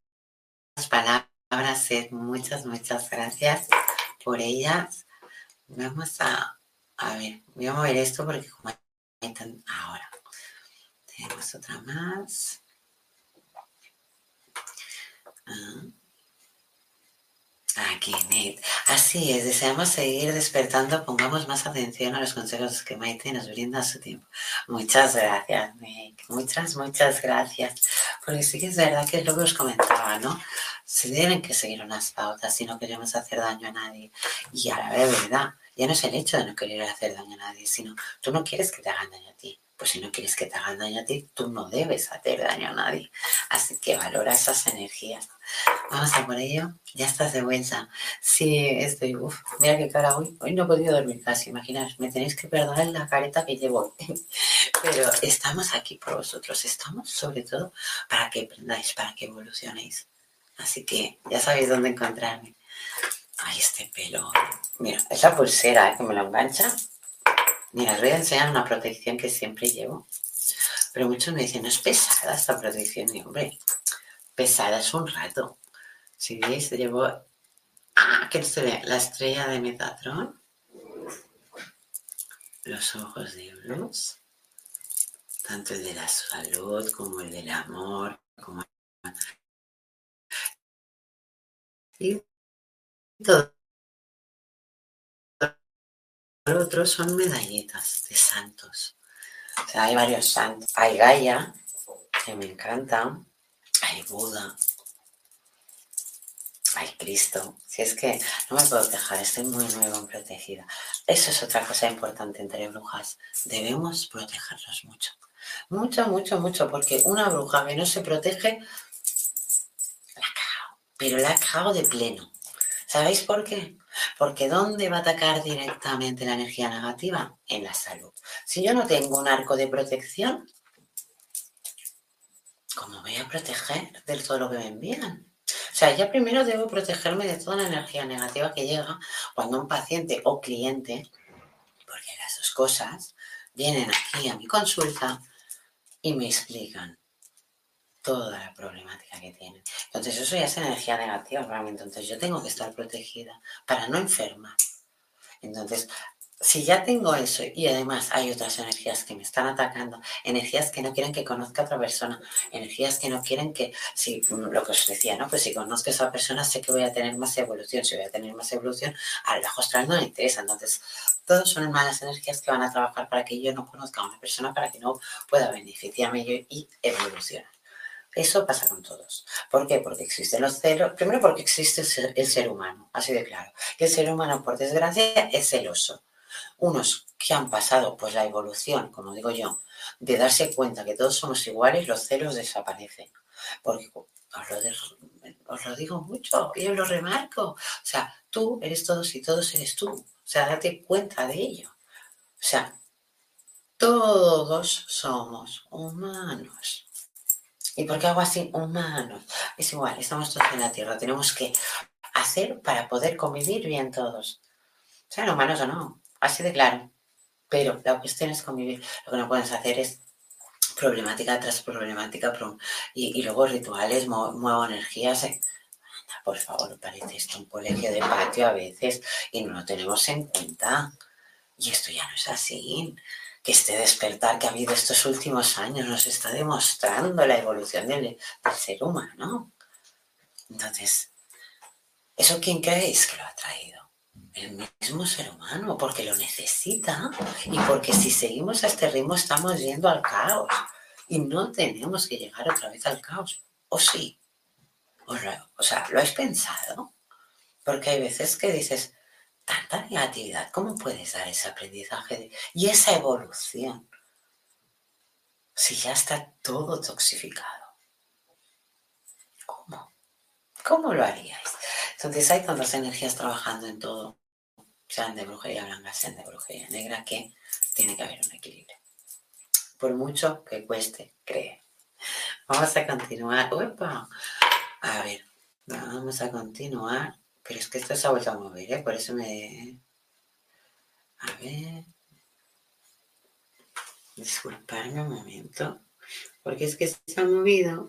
palabras, Seth, muchas, muchas gracias por ellas. Vamos a, a ver, voy a mover esto porque como ahora. Tenemos otra más. Ah. Aquí, Nate. Así es, deseamos seguir despertando. Pongamos más atención a los consejos que Maite nos brinda a su tiempo. Muchas gracias, Nick. Muchas, muchas gracias. Porque sí que es verdad que es lo que os comentaba, ¿no? Se tienen que seguir unas pautas si no queremos hacer daño a nadie. Y a la verdad, ya no es el hecho de no querer hacer daño a nadie, sino tú no quieres que te hagan daño a ti pues si no quieres que te hagan daño a ti, tú no debes hacer daño a nadie. Así que valora esas energías. Vamos a por ello. Ya estás de vuelta. Sí, estoy, uff, mira qué cara hoy. Hoy no he podido dormir casi, imaginaos. Me tenéis que perdonar la careta que llevo. (laughs) Pero estamos aquí por vosotros. Estamos sobre todo para que aprendáis, para que evolucionéis. Así que ya sabéis dónde encontrarme. Ay, este pelo. Mira, es la pulsera ¿eh? que me lo engancha Mira, os voy a enseñar una protección que siempre llevo. Pero muchos me dicen, no es pesada esta protección. Y hombre, pesada es un rato. Si veis, llevo ah, ¿qué ve? la estrella de Metatron, los ojos de Blues, tanto el de la salud como el del amor, como y todo lo otro son medallitas de santos. O sea, hay varios santos. Hay Gaia, que me encanta. Hay Buda. Hay Cristo. Si es que no me puedo quejar, estoy muy, muy protegida. Eso es otra cosa importante entre brujas. Debemos protegernos mucho. Mucho, mucho, mucho, porque una bruja que no se protege, la cago. Pero la cago de pleno. ¿Sabéis por qué? Porque ¿dónde va a atacar directamente la energía negativa? En la salud. Si yo no tengo un arco de protección, ¿cómo voy a proteger de todo lo que me envían? O sea, ya primero debo protegerme de toda la energía negativa que llega cuando un paciente o cliente, porque las dos cosas, vienen aquí a mi consulta y me explican toda la problemática que tienen. Entonces eso ya es energía negativa realmente. Entonces yo tengo que estar protegida para no enfermar. Entonces, si ya tengo eso y además hay otras energías que me están atacando, energías que no quieren que conozca a otra persona, energías que no quieren que, si lo que os decía, ¿no? Pues si conozco a esa persona sé que voy a tener más evolución, si voy a tener más evolución, al bajo astral no me interesa. Entonces, todos son malas energías que van a trabajar para que yo no conozca a una persona, para que no pueda beneficiarme yo y evolucionar. Eso pasa con todos. ¿Por qué? Porque existen los celos. Primero porque existe el ser humano, así de claro. El ser humano, por desgracia, es celoso. Unos que han pasado pues la evolución, como digo yo, de darse cuenta que todos somos iguales, los celos desaparecen. Porque os lo, digo mucho, yo lo remarco. O sea, tú eres todos y todos eres tú. O sea, date cuenta de ello. O sea, todos somos humanos. ¿Y por qué hago así? Humanos. Es igual, estamos todos en la Tierra. Tenemos que hacer para poder convivir bien todos. Sean humanos o no. Así de claro. Pero la cuestión es convivir. Lo que no puedes hacer es problemática tras problemática y, luego rituales, muevo energías. Eh. por favor, parece esto un colegio de patio a veces y no lo tenemos en cuenta. Y esto ya no es así que este despertar que ha habido estos últimos años nos está demostrando la evolución del, ser humano. Entonces, ¿eso quién creéis que lo ha traído? El mismo ser humano, porque lo necesita y porque si seguimos a este ritmo estamos yendo al caos y no tenemos que llegar otra vez al caos. ¿O sí? o sea, ¿lo habéis pensado? Porque hay veces que dices, tanta negatividad, ¿cómo puedes dar ese aprendizaje y esa evolución si ya está todo toxificado? ¿Cómo? ¿Cómo lo haríais? Entonces hay tantas energías trabajando en todo, sean de brujería blanca, sean de brujería negra, que tiene que haber un equilibrio. Por mucho que cueste creer. Vamos a continuar. ¡Uepa! A ver, vamos a continuar pero es que esto se ha vuelto a mover, ¿eh? Por eso me... A ver... Disculpadme un momento. Porque es que se ha movido.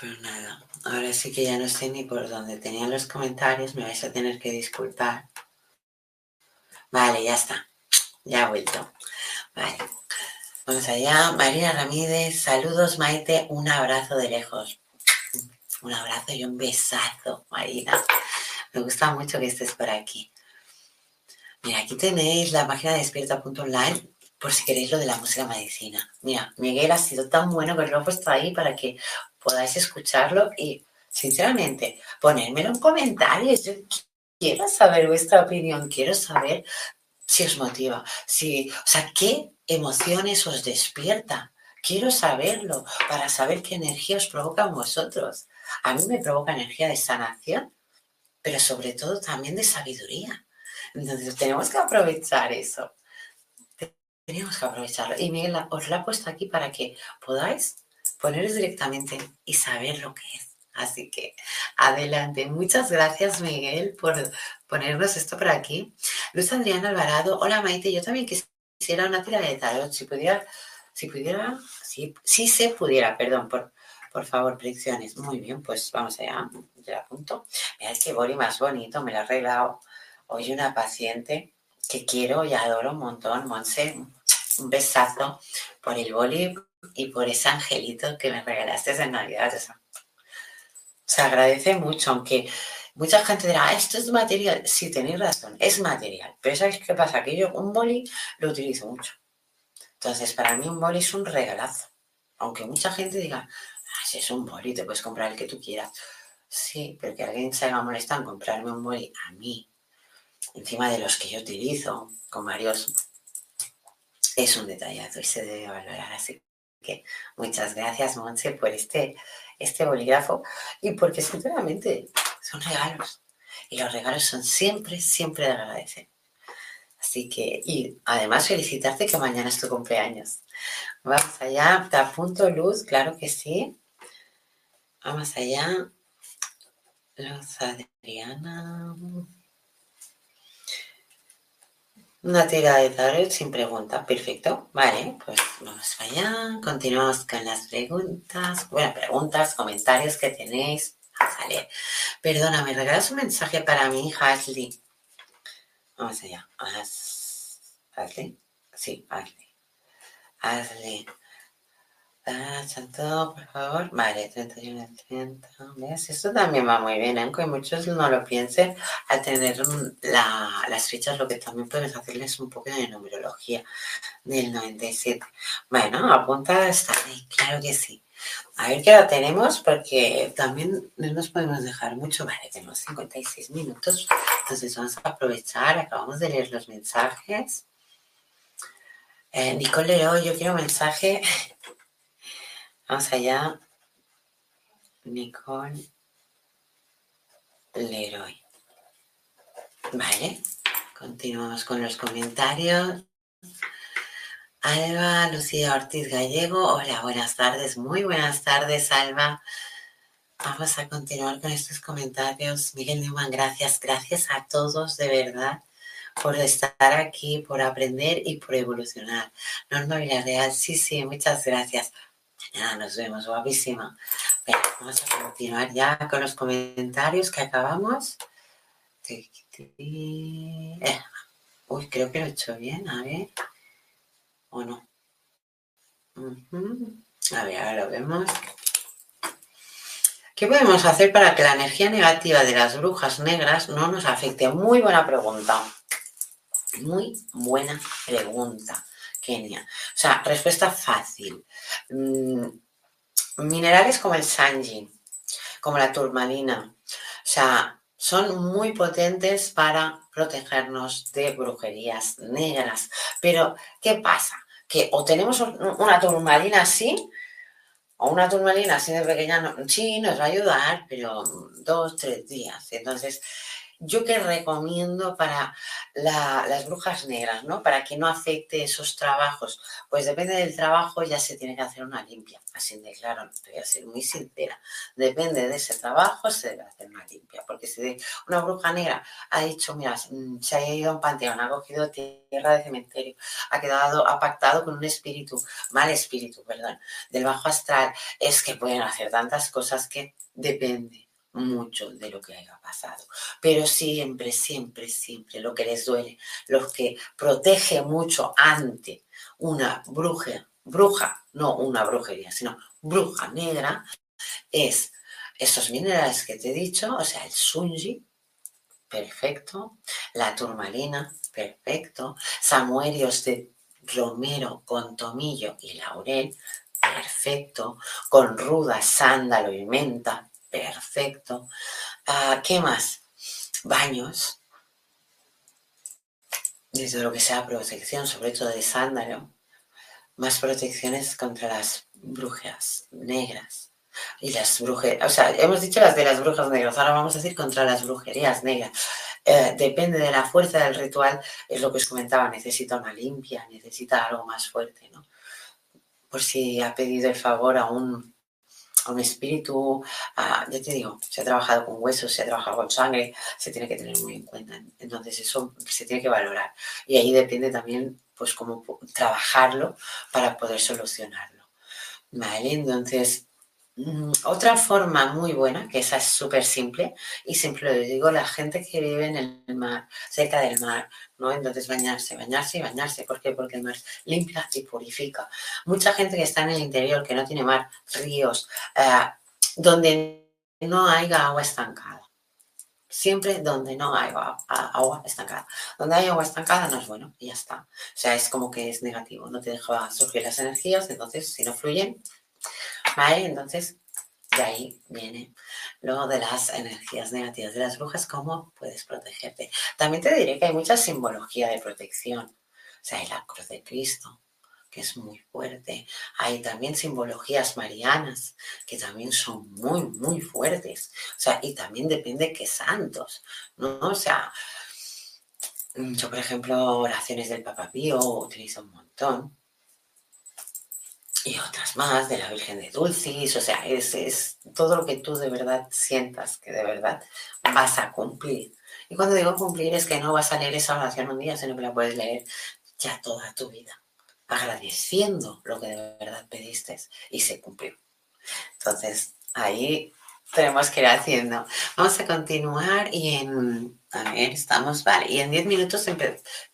Pero nada, ahora sí que ya no sé ni por dónde tenían los comentarios, me vais a tener que disculpar. Vale, ya está. Ya ha vuelto. Vale. Vamos allá. María Ramírez, saludos Maite, un abrazo de lejos. Un abrazo y un besazo, Marina. Me gusta mucho que estés por aquí. Mira, aquí tenéis la página de despierta.online por si queréis lo de la música medicina. Mira, Miguel ha sido tan bueno que lo he puesto ahí para que podáis escucharlo y, sinceramente, ponérmelo en comentarios. Yo quiero saber vuestra opinión, quiero saber si os motiva, si, o sea, qué emociones os despierta. Quiero saberlo para saber qué energía os provoca vosotros. A mí me provoca energía de sanación, pero sobre todo también de sabiduría. Entonces tenemos que aprovechar eso. Tenemos que aprovecharlo. Y Miguel os la he puesto aquí para que podáis poneros directamente y saber lo que es. Así que adelante. Muchas gracias, Miguel, por ponernos esto por aquí. Luz Adriana Alvarado. Hola, Maite. Yo también quisiera quisiera una tira de tarot, si pudiera, si pudiera, si, si se pudiera, perdón, por, por favor, predicciones. Muy bien, pues vamos allá, ya apunto. Mirad qué boli más bonito, me lo ha arreglado hoy una paciente. que quiero y adoro un montón, Monse. Un besazo por el boli y por ese angelito que me regalaste en Navidad. se agradece mucho, aunque mucha gente dirá, ah, esto es material. Sí, tenéis razón, es material. Pero ¿sabéis qué pasa? Que yo un boli lo utilizo mucho. Entonces, para mí un boli es un regalazo. Aunque mucha gente diga, ah, si es un boli, te puedes comprar el que tú quieras. Sí, pero que alguien se haga molestar en comprarme un boli a mí, encima de los que yo utilizo, con varios, es un detallazo y se debe valorar. Así que muchas gracias, Monse, por este, este bolígrafo y porque sinceramente son regalos. Y los regalos son siempre, siempre de agradecer. Así que, y además felicitarte que mañana es tu cumpleaños. Vamos allá, te apunto luz, claro que sí. Vamos allá. Luz Adriana. Una tira de tarot sin pregunta. Perfecto. Vale, pues vamos allá. Continuamos con las preguntas. Bueno, preguntas, comentarios que tenéis. Vale. Perdona, ¿me regalas un mensaje para mi hija Ashley? Vamos allá. Ashley. Sí, Ashley. Ashley. Santo, por favor. Vale, 31 30. ¿Ves? Esto también va muy bien, ¿eh? aunque muchos no lo piensen. Al tener las fichas, lo que también puedes hacerles es un poco de numerología del 97. Bueno, apunta está ahí, claro que sí. A ver qué lo tenemos, porque también no nos podemos dejar mucho. Vale, tenemos 56 minutos. Entonces vamos a aprovechar. Acabamos de leer los mensajes. Eh, Nicole Leroy, yo quiero un mensaje Vamos allá. Nicole Leroy. Vale. Continuamos con los comentarios. Alba Lucía Ortiz Gallego. Hola, buenas tardes. Muy buenas tardes, Alba. Vamos a continuar con estos comentarios. Miguel Newman, gracias. Gracias a todos, de verdad, por estar aquí, por aprender y por evolucionar. Norma Villarreal, sí, sí, muchas gracias. Ya nos vemos, guapísima. vamos a continuar ya con los comentarios que acabamos. Eh, uy, creo que lo he hecho bien, a ver. ¿O no? A ver, ahora lo vemos. ¿Qué podemos hacer para que la energía negativa de las brujas negras no nos afecte? Muy buena pregunta. Muy buena pregunta. O sea, respuesta fácil. Mm, minerales como el sanji, como la turmalina, o sea, son muy potentes para protegernos de brujerías negras. Pero, ¿qué pasa? Que o tenemos una turmalina así, o una turmalina así de pequeña, sí, nos va a ayudar, pero dos, tres días. Entonces, yo que recomiendo para las brujas negras, ¿no? Para que no afecte esos trabajos. Pues depende del trabajo, ya se tiene que hacer una limpia. Así de claro, te voy a ser muy sincera. Depende de ese trabajo, se debe hacer una limpia. Porque si una bruja negra ha dicho, mira, mm, se ha ido a un panteón, ha cogido tierra de cementerio, ha quedado, ha pactado con un espíritu, mal espíritu, perdón, del bajo astral, es que pueden hacer tantas cosas que depende mucho de lo que haya pasado. Pero siempre, siempre, siempre lo que les duele, lo que protege mucho ante una bruja, bruja, no una brujería, sino bruja negra, es esos minerales que te he dicho, o sea, el sunji, perfecto, la turmalina, perfecto, samuerios de romero con tomillo y laurel, perfecto, con ruda, sándalo y menta, Perfecto. Ah, ¿Qué más? Baños. Desde lo que sea protección, sobre todo de sándalo. Más protecciones contra las brujas negras. Y las brujerías, o sea, hemos dicho las de las brujas negras, ahora vamos a decir contra las brujerías negras. Eh, depende de la fuerza del ritual, es lo que os comentaba, necesita una limpia, necesita algo más fuerte, ¿no? Por si ha pedido el favor a un un espíritu, ya te digo, se ha trabajado con huesos, se ha trabajado con sangre, se tiene que tener muy en cuenta. Entonces eso se tiene que valorar. Y ahí depende también, pues, cómo trabajarlo para poder solucionarlo. Vale, entonces, otra forma muy buena, que esa es súper simple, y siempre lo digo, la gente que vive en el mar, cerca del mar, ¿no? Entonces bañarse, bañarse y bañarse. ¿Por qué? Porque el mar limpia y purifica. Mucha gente que está en el interior, que no tiene mar, ríos, eh, donde no haya agua estancada. Siempre donde no hay agua, estancada. Donde hay agua estancada no es bueno y ya está. O sea, es como que es negativo, no te deja surgir las energías, entonces si no fluyen, ¿Vale? Entonces, de ahí viene lo de las energías negativas de las brujas, cómo puedes protegerte. También te diré que hay mucha simbología de protección. O sea, hay la cruz de Cristo, que es muy fuerte. Hay también simbologías marianas, que también son muy, muy fuertes. O sea, y también depende qué santos, ¿no? O sea, yo, por ejemplo, oraciones del Papa Pío utilizo un montón y otras más de la Virgen de Dulcis, o sea, es, es, todo lo que tú de verdad sientas que de verdad vas a cumplir. Y cuando digo cumplir es que no vas a leer esa oración un día, sino que la puedes leer ya toda tu vida, agradeciendo lo que de verdad pediste y se cumplió. Entonces, ahí tenemos que ir haciendo. Vamos a continuar y en, a ver, estamos, vale, y en 10 minutos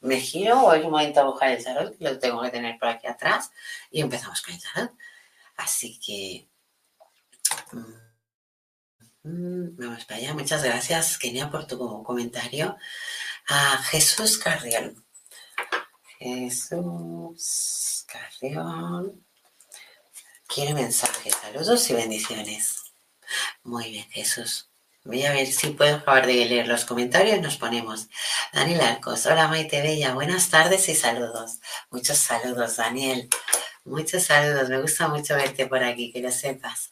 me giro, es un momento a buscar el tarot, lo tengo que tener por aquí atrás, y empezamos con el tarot. Así que, mm, vamos para allá. Muchas gracias, Kenia, por tu comentario. A Jesús Carrión. Jesús Carrión. Quiere mensajes, saludos y bendiciones. Muy bien, Jesús. Voy a ver si puedo acabar de leer los comentarios. Nos ponemos. Daniel Arcos. Hola, Maite Bella. Buenas tardes y saludos. Muchos saludos, Daniel. Muchos saludos. Me gusta mucho verte por aquí, que lo sepas.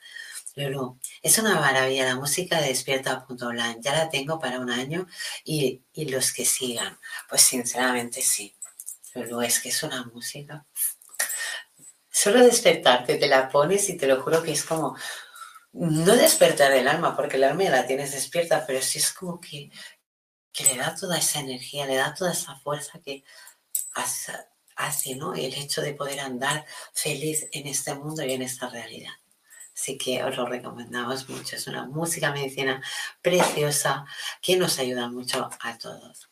Lulu, es una maravilla la música de despierta.online. Ya la tengo para un año y, y los que sigan. Pues sinceramente sí. Lulu, es que es una música. Solo despertarte, te la pones y te lo juro que es como no despertar el alma, porque el alma ya la tienes despierta, pero sí es como que, que le da toda esa energía, le da toda esa fuerza que hace, hace, ¿no? El hecho de poder andar feliz en este mundo y en esta realidad. Así que os lo recomendamos mucho. Es una música medicina preciosa que nos ayuda mucho a todos.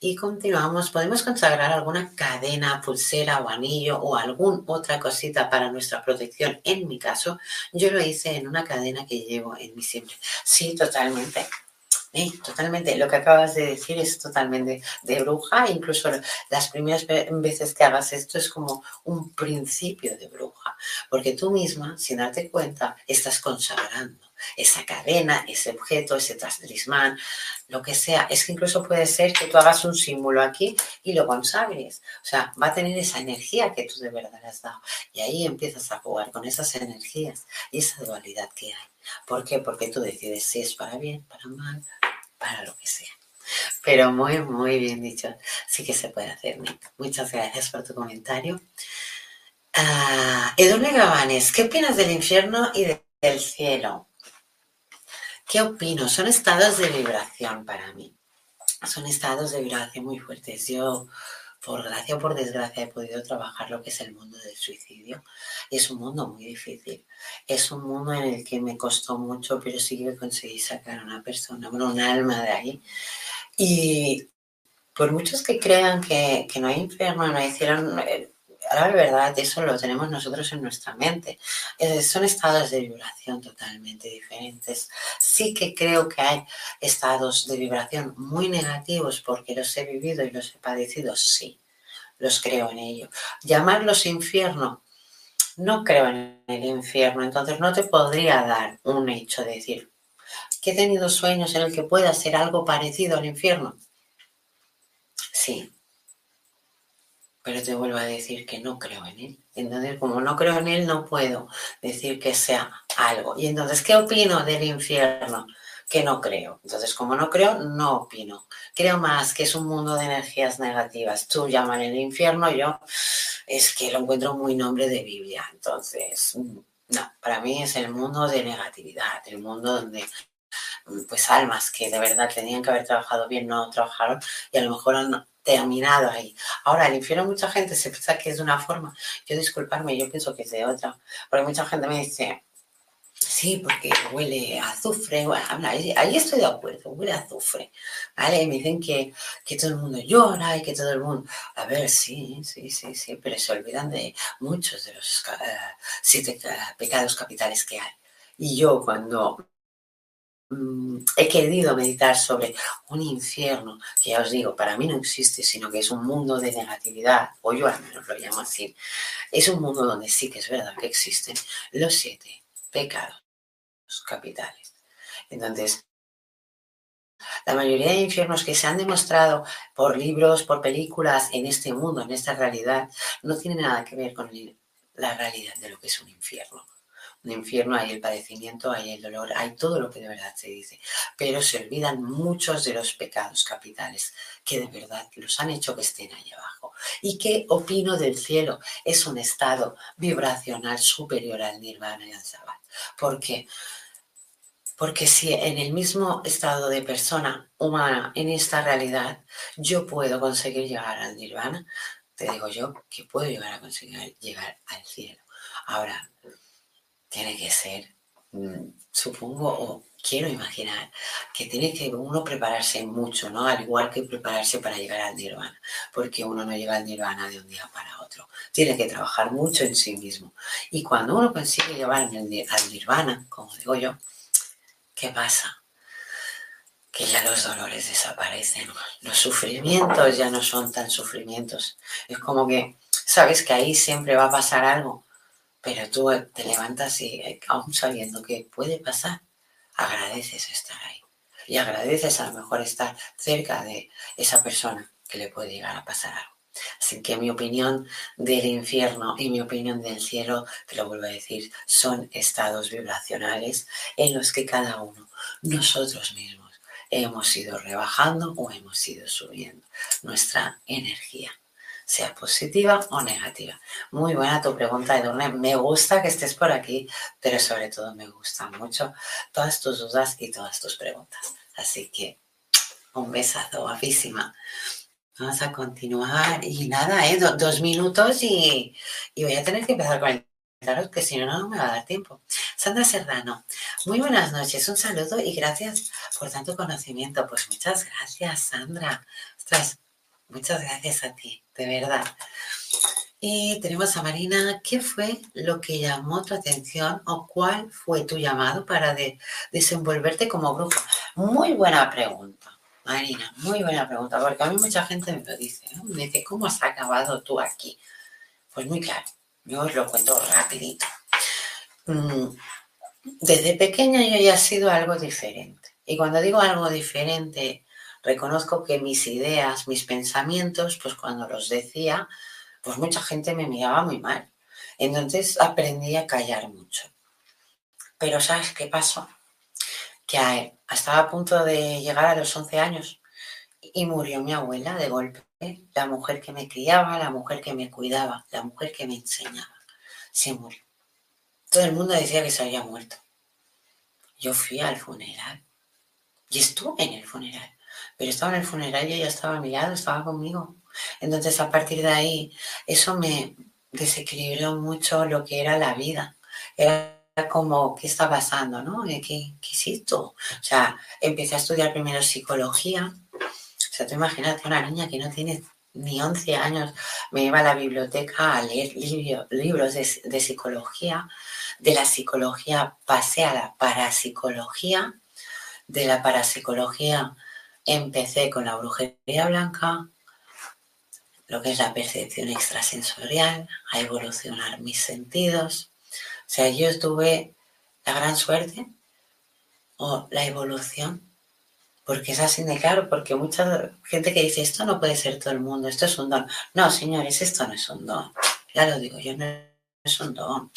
Y continuamos, podemos consagrar alguna cadena, pulsera o anillo o alguna otra cosita para nuestra protección. En mi caso, yo lo hice en una cadena que llevo en mi siempre. Sí, totalmente. totalmente. Lo que acabas de decir es totalmente de bruja. Incluso las primeras veces que hagas esto es como un principio de bruja. Porque tú misma, sin darte cuenta, estás consagrando esa cadena, ese objeto, ese talismán, lo que sea. Es que incluso puede ser que tú hagas un símbolo aquí y lo consagres. O sea, va a tener esa energía que tú de verdad has dado. Y ahí empiezas a jugar con esas energías y esa dualidad que hay. ¿Por qué? Porque tú decides si es para bien, para mal, para lo que sea. Pero muy, muy bien dicho. Sí que se puede hacer, Muchas gracias por tu comentario. Uh, Edurne Gabanes, ¿qué opinas del infierno y del cielo? ¿Qué opino? Son estados de vibración para mí. Son estados de vibración muy fuertes. Yo, por gracia o por desgracia, he podido trabajar lo que es el mundo del suicidio. Es un mundo muy difícil. Es un mundo en el que me costó mucho, pero sí que conseguí sacar a una persona, bueno, un alma de ahí. Y por muchos que crean que, que no hay infierno, no hay cielo, la verdad, eso lo tenemos nosotros en nuestra mente. Eh, son estados de vibración totalmente diferentes. Sí que creo que hay estados de vibración muy negativos porque los he vivido y los he padecido, sí, los creo en ello. Llamarlos infierno, no creo en el infierno, entonces no te podría dar un hecho de decir que he tenido sueños en el que pueda ser algo parecido al infierno. Sí, pero te vuelvo a decir que no creo en él. Entonces, como no creo en él, no puedo decir que sea algo. Y entonces, ¿qué opino del infierno? Que no creo. Entonces, como no creo, no opino. Creo más que es un mundo de energías negativas. Tú llaman el infierno, yo es que lo encuentro muy nombre de Biblia. Entonces, no, para mí es el mundo de negatividad, el mundo donde pues almas que de verdad tenían que haber trabajado bien no trabajaron y a lo mejor han terminado ahí. Ahora, el infierno mucha gente se piensa que es de una forma. Yo disculparme, yo pienso que es de otra. Porque mucha gente me dice, sí, porque huele a azufre. ahí, estoy de acuerdo, huele a azufre. ¿vale? me dicen que, que todo el mundo llora y que todo el mundo... A ver, sí, sí, sí, sí, pero se olvidan de muchos de los eh, siete eh, pecados capitales que hay. Y yo cuando he querido meditar sobre un infierno, que ya os digo, para mí no existe, sino que es un mundo de negatividad, o yo al menos lo llamo así, es un mundo donde sí que es verdad que existen los siete pecados capitales. Entonces, la mayoría de infiernos que se han demostrado por libros, por películas en este mundo, en esta realidad, no tienen nada que ver con la realidad de lo que es un infierno. Un infierno hay el padecimiento, hay el dolor, hay todo lo que de verdad se dice, pero se olvidan muchos de los pecados capitales que de verdad los han hecho que estén ahí abajo. ¿Y qué opino del cielo? Es un estado vibracional superior al nirvana y al sabbat. ¿Por qué? Porque si en el mismo estado de persona humana, en esta realidad, yo puedo conseguir llegar al nirvana, te digo yo que puedo llegar a conseguir llegar al cielo. Ahora, tiene que ser, mm, supongo, o quiero imaginar, que tiene que uno prepararse mucho, ¿no? Al igual que prepararse para llegar al nirvana, porque uno no llega al nirvana de un día para otro. Tiene que trabajar mucho en sí mismo. Y cuando uno consigue llevar al nirvana, como digo yo, ¿qué pasa? Que ya los dolores desaparecen, los sufrimientos ya no son tan sufrimientos. Es como que sabes que ahí siempre va a pasar algo, pero tú te levantas y eh, aún sabiendo que puede pasar, agradeces estar ahí. Y agradeces a lo mejor estar cerca de esa persona que le puede llegar a pasar algo. Así que mi opinión del infierno y mi opinión del cielo, te lo vuelvo a decir, son estados vibracionales en los que cada uno, nosotros mismos, hemos ido rebajando o hemos ido subiendo nuestra energía sea positiva o negativa. Muy buena tu pregunta, Edurne. Me gusta que estés por aquí, pero sobre todo me gustan mucho todas tus dudas y todas tus preguntas. Así que un besazo, guapísima. Vamos a continuar y nada, ¿eh? dos minutos y, voy a tener que empezar con el tarot, que si no, no me va a dar tiempo. Sandra Serrano, muy buenas noches, un saludo y gracias por tanto conocimiento. Pues muchas gracias, Sandra. Ostras, muchas gracias a ti de verdad. Y tenemos a Marina, ¿qué fue lo que llamó tu atención o cuál fue tu llamado para desenvolverte como bruja? Muy buena pregunta, Marina, muy buena pregunta, porque a mí mucha gente me lo dice, me dice, ¿cómo has acabado tú aquí? Pues muy claro, yo os lo cuento rapidito. Mm, desde pequeña yo ya he sido algo diferente. Y cuando digo algo diferente, reconozco que mis ideas, mis pensamientos, pues cuando los decía, pues mucha gente me miraba muy mal. Entonces aprendí a callar mucho. Pero ¿sabes qué pasó? Que estaba a punto de llegar a los 11 años y murió mi abuela de golpe, la mujer que me criaba, la mujer que me cuidaba, la mujer que me enseñaba. Se murió. Todo el mundo decía que se había muerto. Yo fui al funeral y estuve en el funeral pero estaba en el funeral y ella estaba a mi lado, estaba conmigo. Entonces, a partir de ahí, eso me desequilibró mucho lo que era la vida. Era como, ¿qué está pasando? ¿no? ¿Qué, qué es esto? O sea, empecé a estudiar primero psicología. O sea, tú imagínate una niña que no tiene ni 11 años, me iba a la biblioteca a leer libros de, de psicología. De la psicología pasé a la parapsicología. De la parapsicología Empecé con la brujería blanca, lo que es la percepción extrasensorial, a evolucionar mis sentidos. O sea, yo tuve la gran suerte o la evolución, porque es así de claro, porque mucha gente que dice esto no puede ser todo el mundo, esto es un don. No, señores, esto no es un don. Ya lo digo, yo no es un don.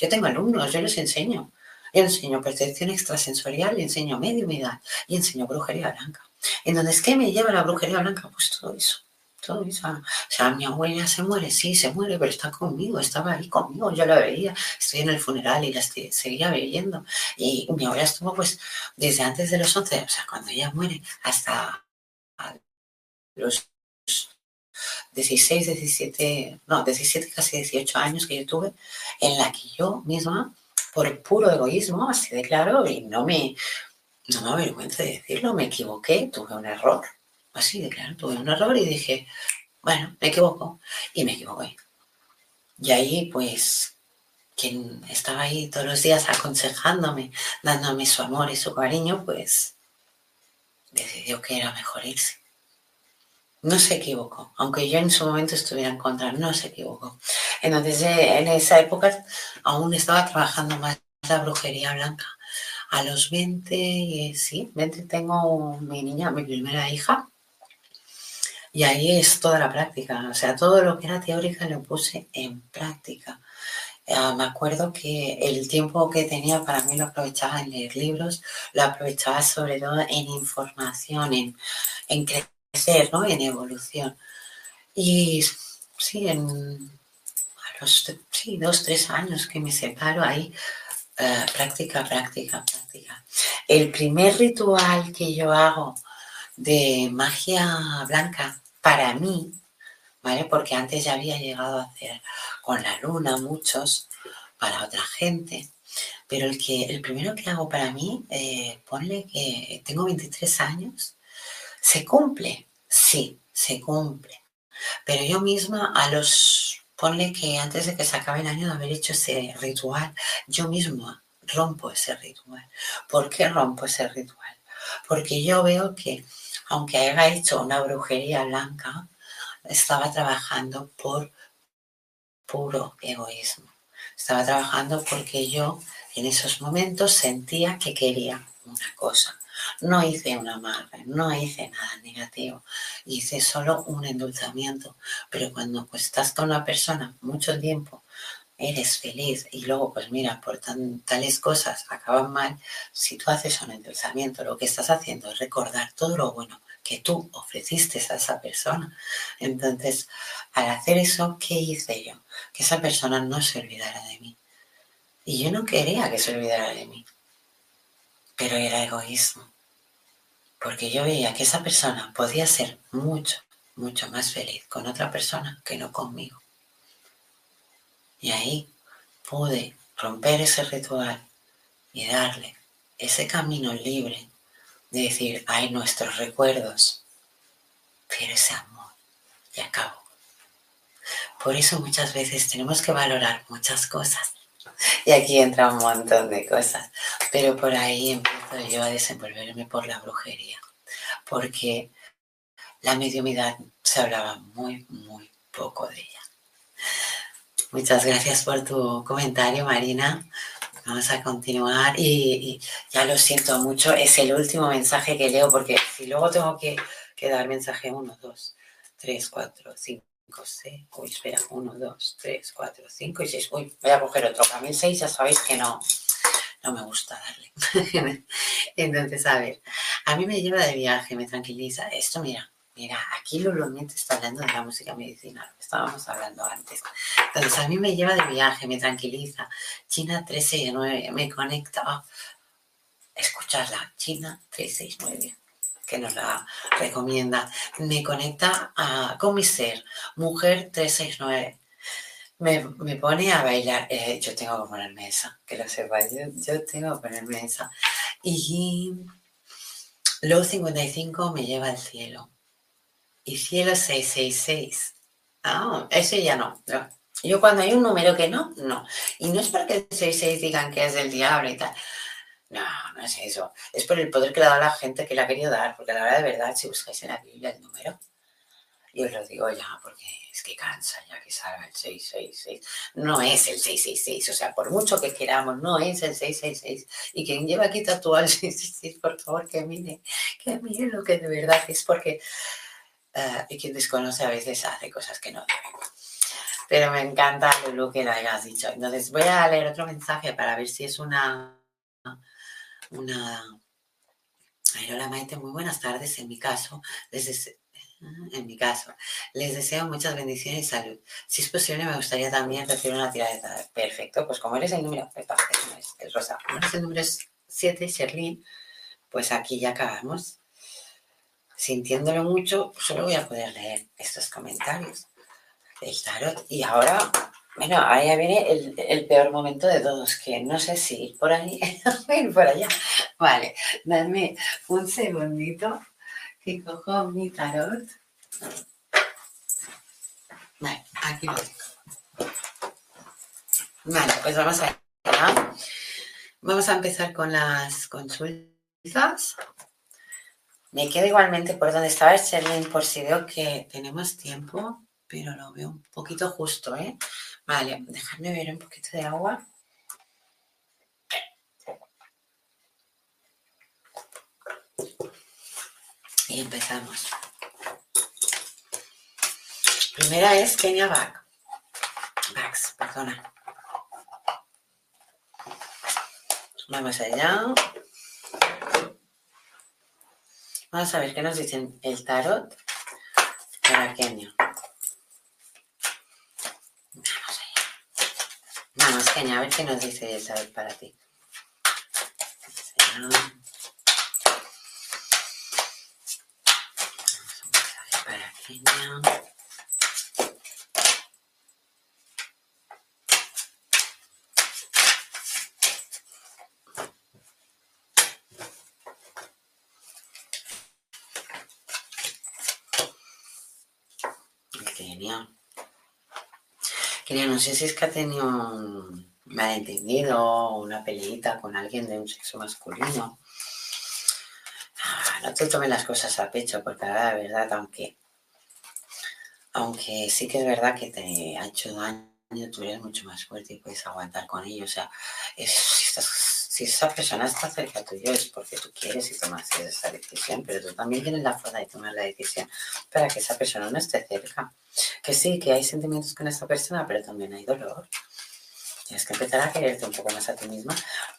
Yo tengo alumnos, yo les enseño. Enseño percepción extrasensorial, enseño mediumidad y enseño brujería blanca. Entonces, ¿qué me lleva la brujería blanca? Pues todo eso. Todo eso. O sea, mi abuela se muere, sí, se muere, pero está conmigo, estaba ahí conmigo, yo la veía, estoy en el funeral y la seguía viendo. Y mi abuela estuvo pues desde antes de los 11, o sea, cuando ella muere, hasta los 16, 17, no, 17, casi 18 años que yo tuve, en la que yo misma por puro egoísmo, así de claro, y no me, no me avergüenza de decirlo, me equivoqué, tuve un error, así de claro, tuve un error y dije, bueno, me equivoco, y me equivoqué. Y ahí, pues, quien estaba ahí todos los días aconsejándome, dándome su amor y su cariño, pues decidió que era mejor irse. No se equivocó, aunque yo en su momento estuviera en contra, no se equivocó. Entonces, en esa época aún estaba trabajando más la brujería blanca. A los 20, sí, 20 tengo mi niña, mi primera hija, y ahí es toda la práctica, o sea, todo lo que era teórica lo puse en práctica. Ah, me acuerdo que el tiempo que tenía para mí lo aprovechaba en leer libros, lo aprovechaba sobre todo en información, en, en crecer, ¿no? En evolución. Y sí, en a los sí, dos, tres años que me separo ahí, eh, práctica, práctica, práctica. El primer ritual que yo hago de magia blanca para mí ¿vale? Porque antes ya había llegado a hacer con la luna muchos para otra gente. Pero el, que, el primero que hago para mí, eh, ponle que tengo 23 años, se cumple, sí, se cumple. Pero yo misma a los, ponle que antes de que se acabe el año de haber hecho ese ritual, yo misma rompo ese ritual. ¿Por qué rompo ese ritual? Porque yo veo que aunque haya hecho una brujería blanca, estaba trabajando por puro egoísmo. Estaba trabajando porque yo en esos momentos sentía que quería una cosa. No hice una amarre, no hice nada negativo, hice solo un endulzamiento. Pero cuando pues, estás con una persona mucho tiempo, eres feliz y luego pues mira, por tales cosas acaban mal, si tú haces un endulzamiento, lo que estás haciendo es recordar todo lo bueno que tú ofreciste a esa persona. Entonces, al hacer eso, ¿qué hice yo? Que esa persona no se olvidara de mí. Y yo no quería que se olvidara de mí. Pero era egoísmo. Porque yo veía que esa persona podía ser mucho, mucho más feliz con otra persona que no conmigo. Y ahí pude romper ese ritual y darle ese camino libre de decir, hay nuestros recuerdos, pero ese amor ya acabó. Por eso muchas veces tenemos que valorar muchas cosas. Y aquí entra un montón de cosas. Pero por ahí empiezo yo a desenvolverme por la brujería. Porque la mediumidad se hablaba muy, muy poco de ella. Muchas gracias por tu comentario, Marina. Vamos a continuar y, ya lo siento mucho, es el último mensaje que leo porque si luego tengo que, dar mensaje 1, 2, 3, 4, 5, 6, uy, espera, 1, 2, 3, 4, 5 y 6, uy, voy a coger otro, mí 6 ya sabéis que no, no me gusta darle. (laughs) Entonces, a ver, a mí me lleva de viaje, me tranquiliza, esto mira, Mira, aquí Lulumiente está hablando de la música medicinal, estábamos hablando antes. Entonces, a mí me lleva de viaje, me tranquiliza. China 369, me conecta. a escucharla, China 369, que nos la recomienda. Me conecta a, con mi ser, Mujer 369. Me, me pone a bailar. Eh, yo tengo que ponerme esa, que lo sepa. Yo, yo tengo que ponerme esa. Y luego 55 me lleva al cielo y cielo 666. Ah, ese ya no. Yo cuando hay un número que no, no. Y no es porque el 66 digan que es del diablo y tal. No, no es eso. Es por el poder que le ha dado a la gente que le ha querido dar. Porque la verdad, de verdad, si buscáis en la Biblia el número, y os lo digo ya porque es que cansa ya que salga el 666. No es el 666. O sea, por mucho que queramos, no es el 666. Y quien lleva aquí tatuado el 666, por favor, que mire, que mire lo que de verdad es porque eh, y quien desconoce a veces hace cosas que no debe. Pero me encanta, lo que lo hayas dicho. Entonces voy a leer otro mensaje para ver si es una... una... Ay, hola Maite, muy buenas tardes. En mi caso, les en mi caso, les deseo muchas bendiciones y salud. Si es posible, me gustaría también recibir una tirada. Perfecto, pues como eres el número, es rosa, como eres el número 7, Sherlyn, pues aquí ya acabamos sintiéndolo mucho, solo voy a poder leer estos comentarios del tarot. Y ahora Bueno, ahí viene el, peor momento de todos, que no sé si ir por ahí (laughs) o ir por allá. Vale, dame un segundito que cojo mi tarot. Vale, aquí lo tengo. Vale, pues vamos a Vamos a empezar con las consultas. Me quedo igualmente por donde estaba el por si veo que tenemos tiempo, pero lo veo un poquito justo, ¿eh? Vale, dejadme ver un poquito de agua. Y empezamos. Primera es Kenia Back. Bax, perdona. Vamos allá. Vamos a ver qué nos dicen el tarot para Kenia. Vamos allá. Vamos, Kenia, a ver qué nos dice el tarot para ti. Vamos a para Kenia. no sé si es que ha tenido un malentendido o una peleita con alguien de un sexo masculino. Ah, no te tomes las cosas a pecho, porque la verdad, aunque, aunque sí que es verdad que te ha hecho daño, tú eres mucho más fuerte y puedes aguantar con ello. O sea, si, esa persona está cerca tuyo es porque tú quieres y tomas esa decisión, pero tú también tienes la fuerza de tomar la decisión para que esa persona no esté cerca. Que sí, que hay sentimientos con esta persona, pero también hay dolor. Tienes que empezar a quererte un poco más a ti misma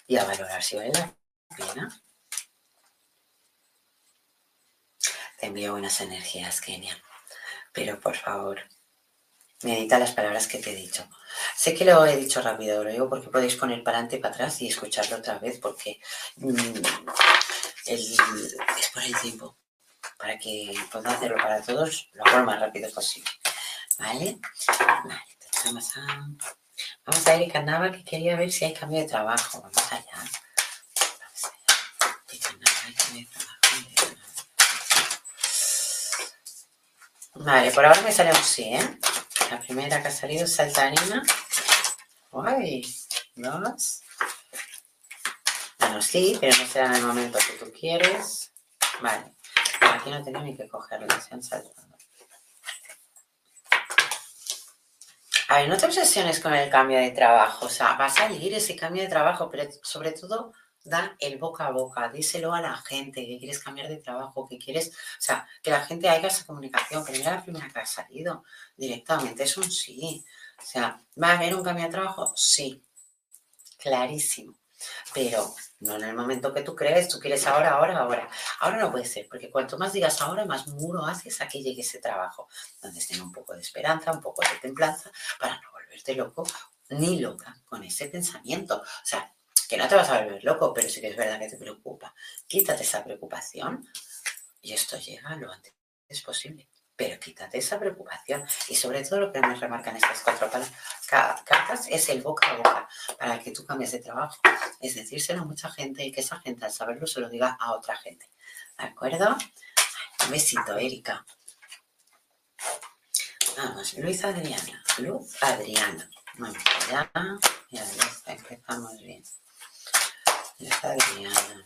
y a valorar si vale la pena. Te envío buenas energías, Kenia. Pero por favor, medita las palabras que te he dicho. Sé que lo he dicho rápido, lo digo porque podéis poner para adelante y para atrás y escucharlo otra vez porque mm, es por el tiempo. Para que pueda hacerlo para todos, lo hago más rápido posible. ¿Vale? Vale, vamos a... Vamos a Erika Nava que quería ver si hay cambio de trabajo. Vamos allá. Vamos allá. Cambio de trabajo. Vale, por ahora me sale un sí, ¿eh? La primera que ha salido es saltarina. Uy, dos. Bueno, sí, pero no será en el momento que tú quieres. Vale. Aquí no tengo ni que cogerlo, se han saltado. A ver, no te obsesiones con el cambio de trabajo, o sea, va a salir ese cambio de trabajo, pero sobre todo da el boca a boca, díselo a la gente que quieres cambiar de trabajo, que quieres, o sea, que la gente haga esa comunicación, que no la primera que ha salido directamente, es un sí. O sea, ¿va a haber un cambio de trabajo? Sí, clarísimo. Pero no en el momento que tú crees, tú quieres ahora, ahora, ahora. Ahora no puede ser, porque cuanto más digas ahora, más muro haces a que llegue ese trabajo. Entonces, ten un poco de esperanza, un poco de templanza para no volverte loco ni loca con ese pensamiento. O sea, que no te vas a volver loco, pero sí que es verdad que te preocupa. Quítate esa preocupación y esto llega lo antes posible pero quítate esa preocupación. Y sobre todo lo que me remarcan estas cuatro cartas es el boca a boca, para que tú cambies de trabajo. Es decírselo a mucha gente y que esa gente al saberlo se lo diga a otra gente. ¿De acuerdo? Un besito, Erika. Vamos, Luis Adriana. Luz Adriana. Vamos allá. Ya empezamos bien. Luz Adriana.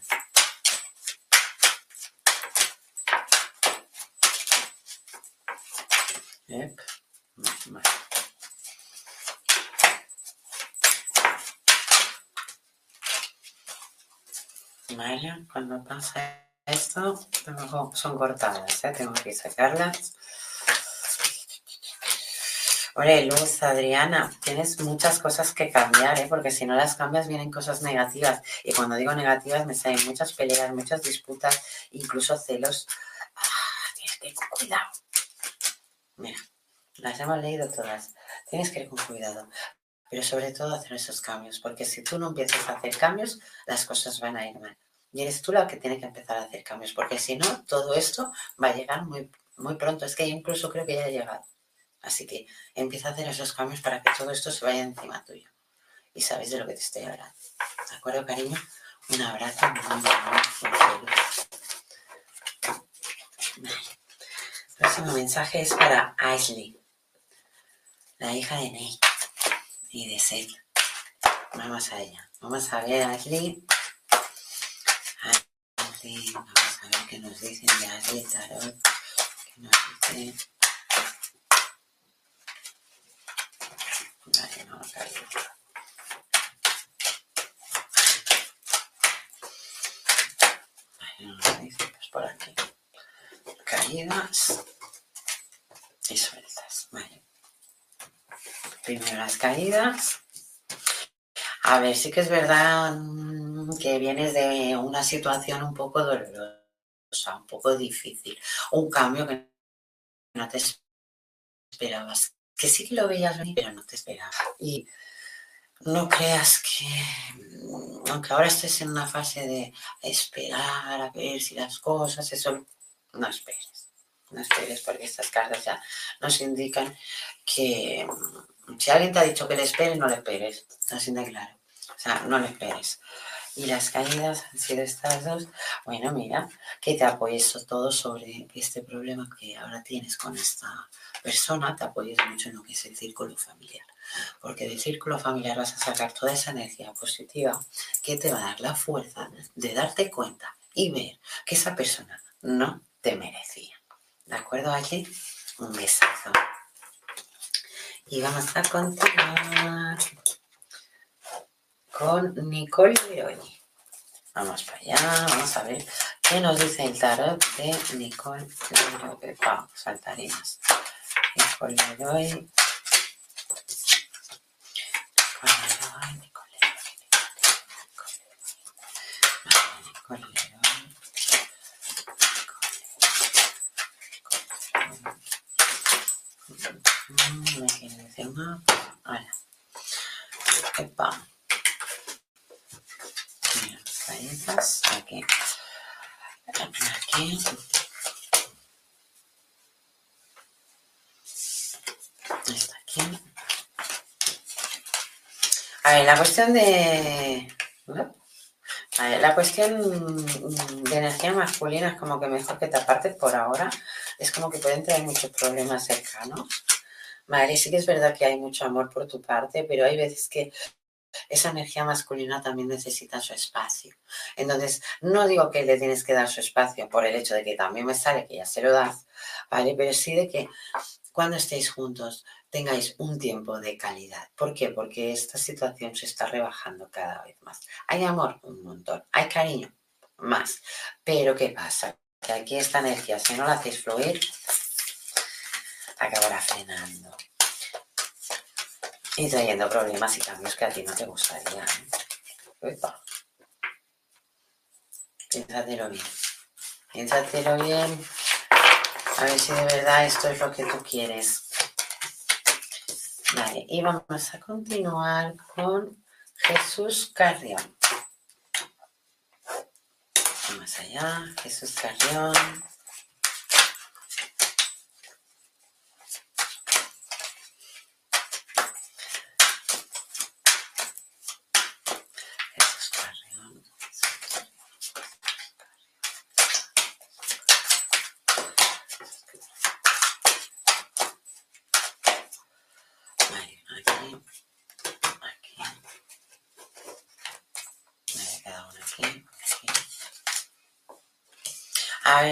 Vale, cuando pasa esto, son cortadas, ¿eh? tengo que sacarlas. Oye, Luz, Adriana, tienes muchas cosas que cambiar, ¿eh? porque si no las cambias vienen cosas negativas. Y cuando digo negativas me salen muchas peleas, muchas disputas, incluso celos. Ah, tienes que ir con cuidado. Mira, las hemos leído todas. Tienes que ir con cuidado. Pero sobre todo hacer esos cambios, porque si tú no empiezas a hacer cambios, las cosas van a ir mal. Y eres tú la que tiene que empezar a hacer cambios, porque si no, todo esto va a llegar muy, muy pronto. Es que incluso creo que ya ha llegado. Así que empieza a hacer esos cambios para que todo esto se vaya encima tuyo. Y sabes de lo que te estoy hablando. ¿De acuerdo, cariño? Un abrazo muy, muy, El próximo mensaje es para Ashley, la hija de Nate y de Seth. Vamos a ella. Vamos a ver Ashley. Ashley, vamos a ver qué nos dicen de Ashley Tarot. ¿Qué nos dice? Vale, no, caído. Vale, no nos dice, pues aquí. Caídas y sueltas. Vale. Primero las caídas. A ver, sí que es verdad mm, que vienes de una situación un poco dolorosa, un poco difícil, un cambio que no te esperabas, que sí que lo veías venir, pero no te esperabas. Y no creas que, mm, aunque ahora estés en una fase de esperar a ver si las cosas, eso, no esperes, no esperes porque estas cartas ya nos indican que mm, si alguien te ha dicho que le esperes, no le esperes, así de claro. O sea, no le esperes. Y las caídas han sido estas dos. Bueno, mira, que te apoyes todo sobre este problema que ahora tienes con esta persona, te apoyes mucho en lo que es el círculo familiar. Porque del círculo familiar vas a sacar toda esa energía positiva que te va a dar la fuerza de darte cuenta y ver que esa persona no te merecía. ¿De acuerdo, aquí? Un besazo. Y vamos a continuar con Nicole Leroy. Vamos para allá, vamos a ver qué nos dice el tarot de Nicole Leroy. Vamos, saltaríamos. Nicole Leroy. Nicole Leroy, Nicole Leroy, Nicole Leroy. Decir más. Ahora. Epa. Aquí. Aquí. Está aquí. A ver, la cuestión de... A ver, la cuestión de energía masculina es como que mejor que te apartes por ahora. Es como que pueden traer muchos problemas cercanos. Vale, sí que es verdad que hay mucho amor por tu parte, pero hay veces que esa energía masculina también necesita su espacio. Entonces, no digo que le tienes que dar su espacio por el hecho de que también me sale que ya se lo das, ¿vale? Pero sí de que cuando estéis juntos tengáis un tiempo de calidad. ¿Por qué? Porque esta situación se está rebajando cada vez más. Hay amor, un montón. Hay cariño, más. Pero ¿qué pasa? Que aquí esta energía, si no la hacéis fluir, acabará frenando y trayendo problemas y cambios que a ti no te gustaría. Epa. Piénsatelo bien. Piénsatelo bien. A ver si de verdad esto es lo que tú quieres. Vale, y vamos a continuar con Jesús Carrión. Vamos allá, Jesús Carrión.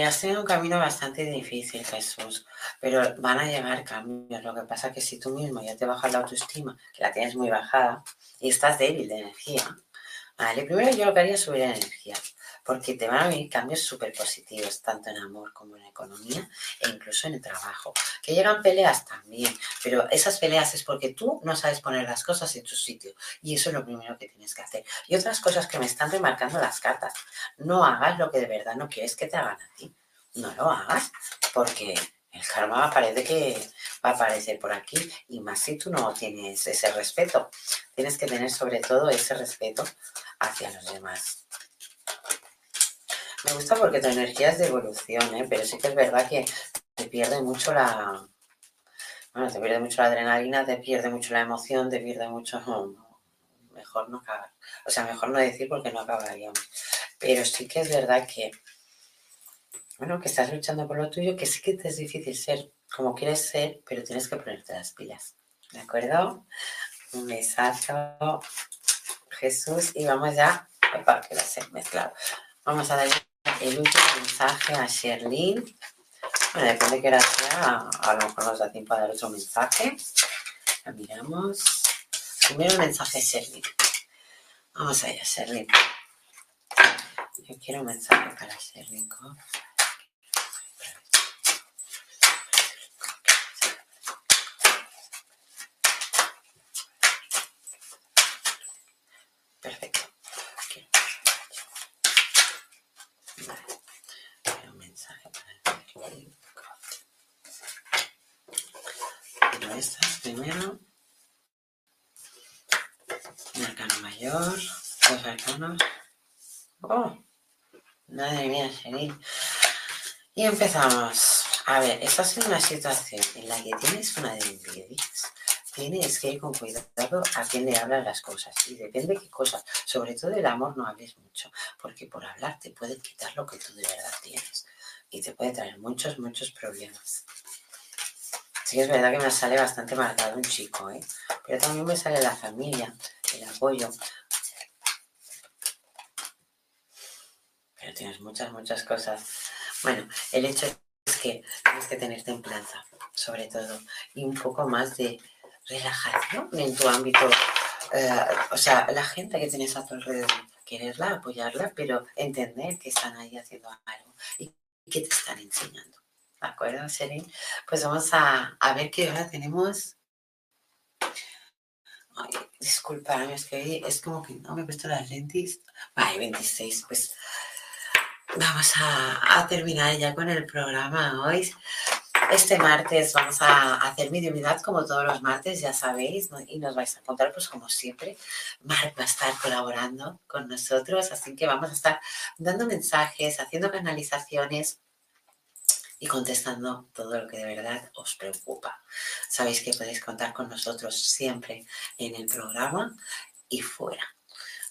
Has tenido un camino bastante difícil, Jesús, pero van a llegar cambios. Lo que pasa es que si tú mismo ya te bajas la autoestima, que la tienes muy bajada, y estás débil de energía, vale, primero yo lo que haría es subir la energía porque te van a venir cambios súper positivos, tanto en amor como en economía e incluso en el trabajo. Que llegan peleas también, pero esas peleas es porque tú no sabes poner las cosas en su sitio y eso es lo primero que tienes que hacer. Y otras cosas que me están remarcando las cartas, no hagas lo que de verdad no quieres que te hagan a ti, no lo hagas porque el karma parece que va a aparecer por aquí y más si tú no tienes ese respeto. Tienes que tener sobre todo ese respeto hacia los demás. Me gusta porque tu energía es de evolución, ¿eh? pero sí que es verdad que te pierde mucho la... bueno, te pierde mucho la adrenalina, te pierde mucho la emoción, te pierde mucho... (laughs) mejor no acabar. O sea, mejor no decir porque no acabaríamos. Pero sí que es verdad que, bueno, que estás luchando por lo tuyo, que sí que te es difícil ser como quieres ser, pero tienes que ponerte las pilas. ¿De acuerdo? Un besazo, Jesús, y vamos ya, para que lo sé mezclado. Vamos a dar el último mensaje a Sherlyn. Bueno, depende de qué hora sea, a lo mejor nos da tiempo a dar otro mensaje. La miramos. Primero el mensaje Sherlyn. Vamos allá, Sherlyn. Yo quiero un mensaje para Sherlyn. Un mensaje Pero estas primero. Un arcano mayor. Dos arcanos. Oh, madre mía, Sherin. Y empezamos. A ver, esta es una situación en la que tienes una debilidad tienes que ir con cuidado a quién le hablan las cosas. Y depende de qué cosas. Sobre todo el amor no hables mucho, porque por hablar te pueden quitar lo que tú de verdad tienes. Y te puede traer muchos, muchos problemas. Sí, es verdad que me sale bastante marcado un chico, ¿eh? Pero también me sale la familia, el apoyo. Pero tienes muchas, muchas cosas. Bueno, el hecho es que tienes que tener templanza, sobre todo, y un poco más de relajación en tu ámbito. Eh, o sea, la gente que tienes a tu alrededor, quererla, apoyarla, pero entender que están ahí haciendo algo y que te están enseñando. ¿De acuerdo, Sherin? Pues vamos a, ver qué hora tenemos. Ay, disculpadme, es que es como que no me he puesto las lentes. Vale, 26, pues vamos a, a terminar ya con el programa hoy. Este martes vamos a hacer mediunidad como todos los martes, ya sabéis, y nos vais a encontrar pues como siempre. Marc va a estar colaborando con nosotros, así que vamos a estar dando mensajes, haciendo canalizaciones y contestando todo lo que de verdad os preocupa. Sabéis que podéis contar con nosotros siempre en el programa y fuera.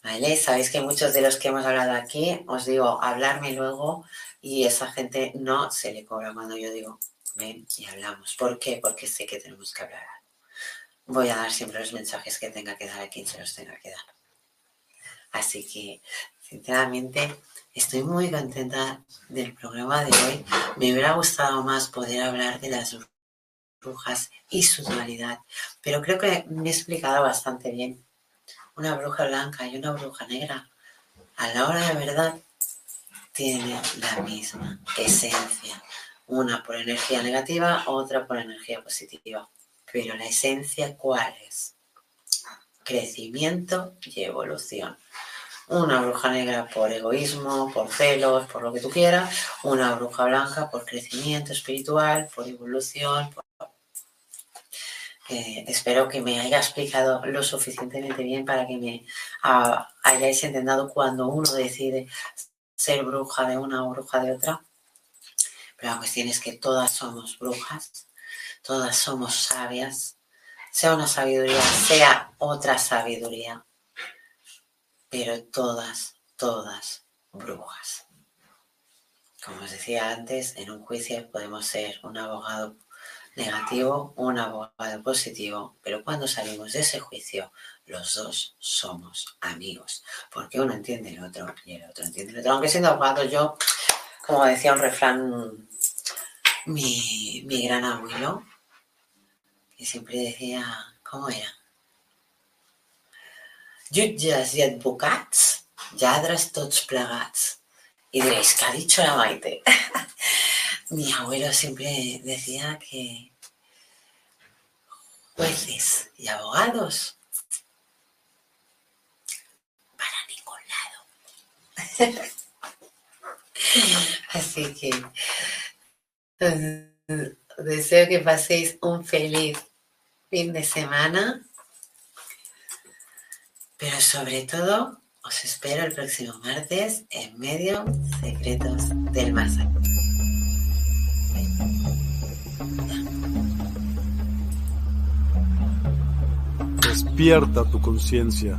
¿Vale? Sabéis que muchos de los que hemos hablado aquí, os digo, hablarme luego y esa gente no se le cobra cuando yo digo, ven y hablamos. ¿Por qué? Porque sé que tenemos que hablar Voy a dar siempre los mensajes que tenga que dar a quien se los tenga que dar. Así que, sinceramente, estoy muy contenta del programa de hoy. Me hubiera gustado más poder hablar de las brujas y su dualidad, pero creo que me he explicado bastante bien. Una bruja blanca y una bruja negra, a la hora de verdad, tienen la misma esencia una por energía negativa, otra por energía positiva. Pero la esencia, ¿cuál es? Crecimiento y evolución. Una bruja negra por egoísmo, por celos, por lo que tú quieras. Una bruja blanca por crecimiento espiritual, por evolución. espero que me haya explicado lo suficientemente bien para que me ah, hayáis entendido cuando uno decide ser bruja de una o bruja de otra la cuestión es que todas somos brujas, todas somos sabias, sea una sabiduría, sea otra sabiduría, pero todas, todas brujas. Como os decía antes, en un juicio podemos ser un abogado negativo un abogado positivo, pero cuando salimos de ese juicio, los dos somos amigos, porque uno entiende el otro y el otro entiende el otro. Aunque siendo abogado yo como decía un refrán, mi, gran abuelo, que siempre decía, ¿cómo era? Jutges y advocats, lladres tots plegats. Y diréis, ¿qué ha dicho la Maite? (laughs) mi abuelo siempre decía que jueces y abogados para ningún lado. (laughs) Así que Deseo que paséis un feliz fin de semana, pero sobre todo os espero el próximo martes en medio Secretos del Más
Despierta tu conciencia.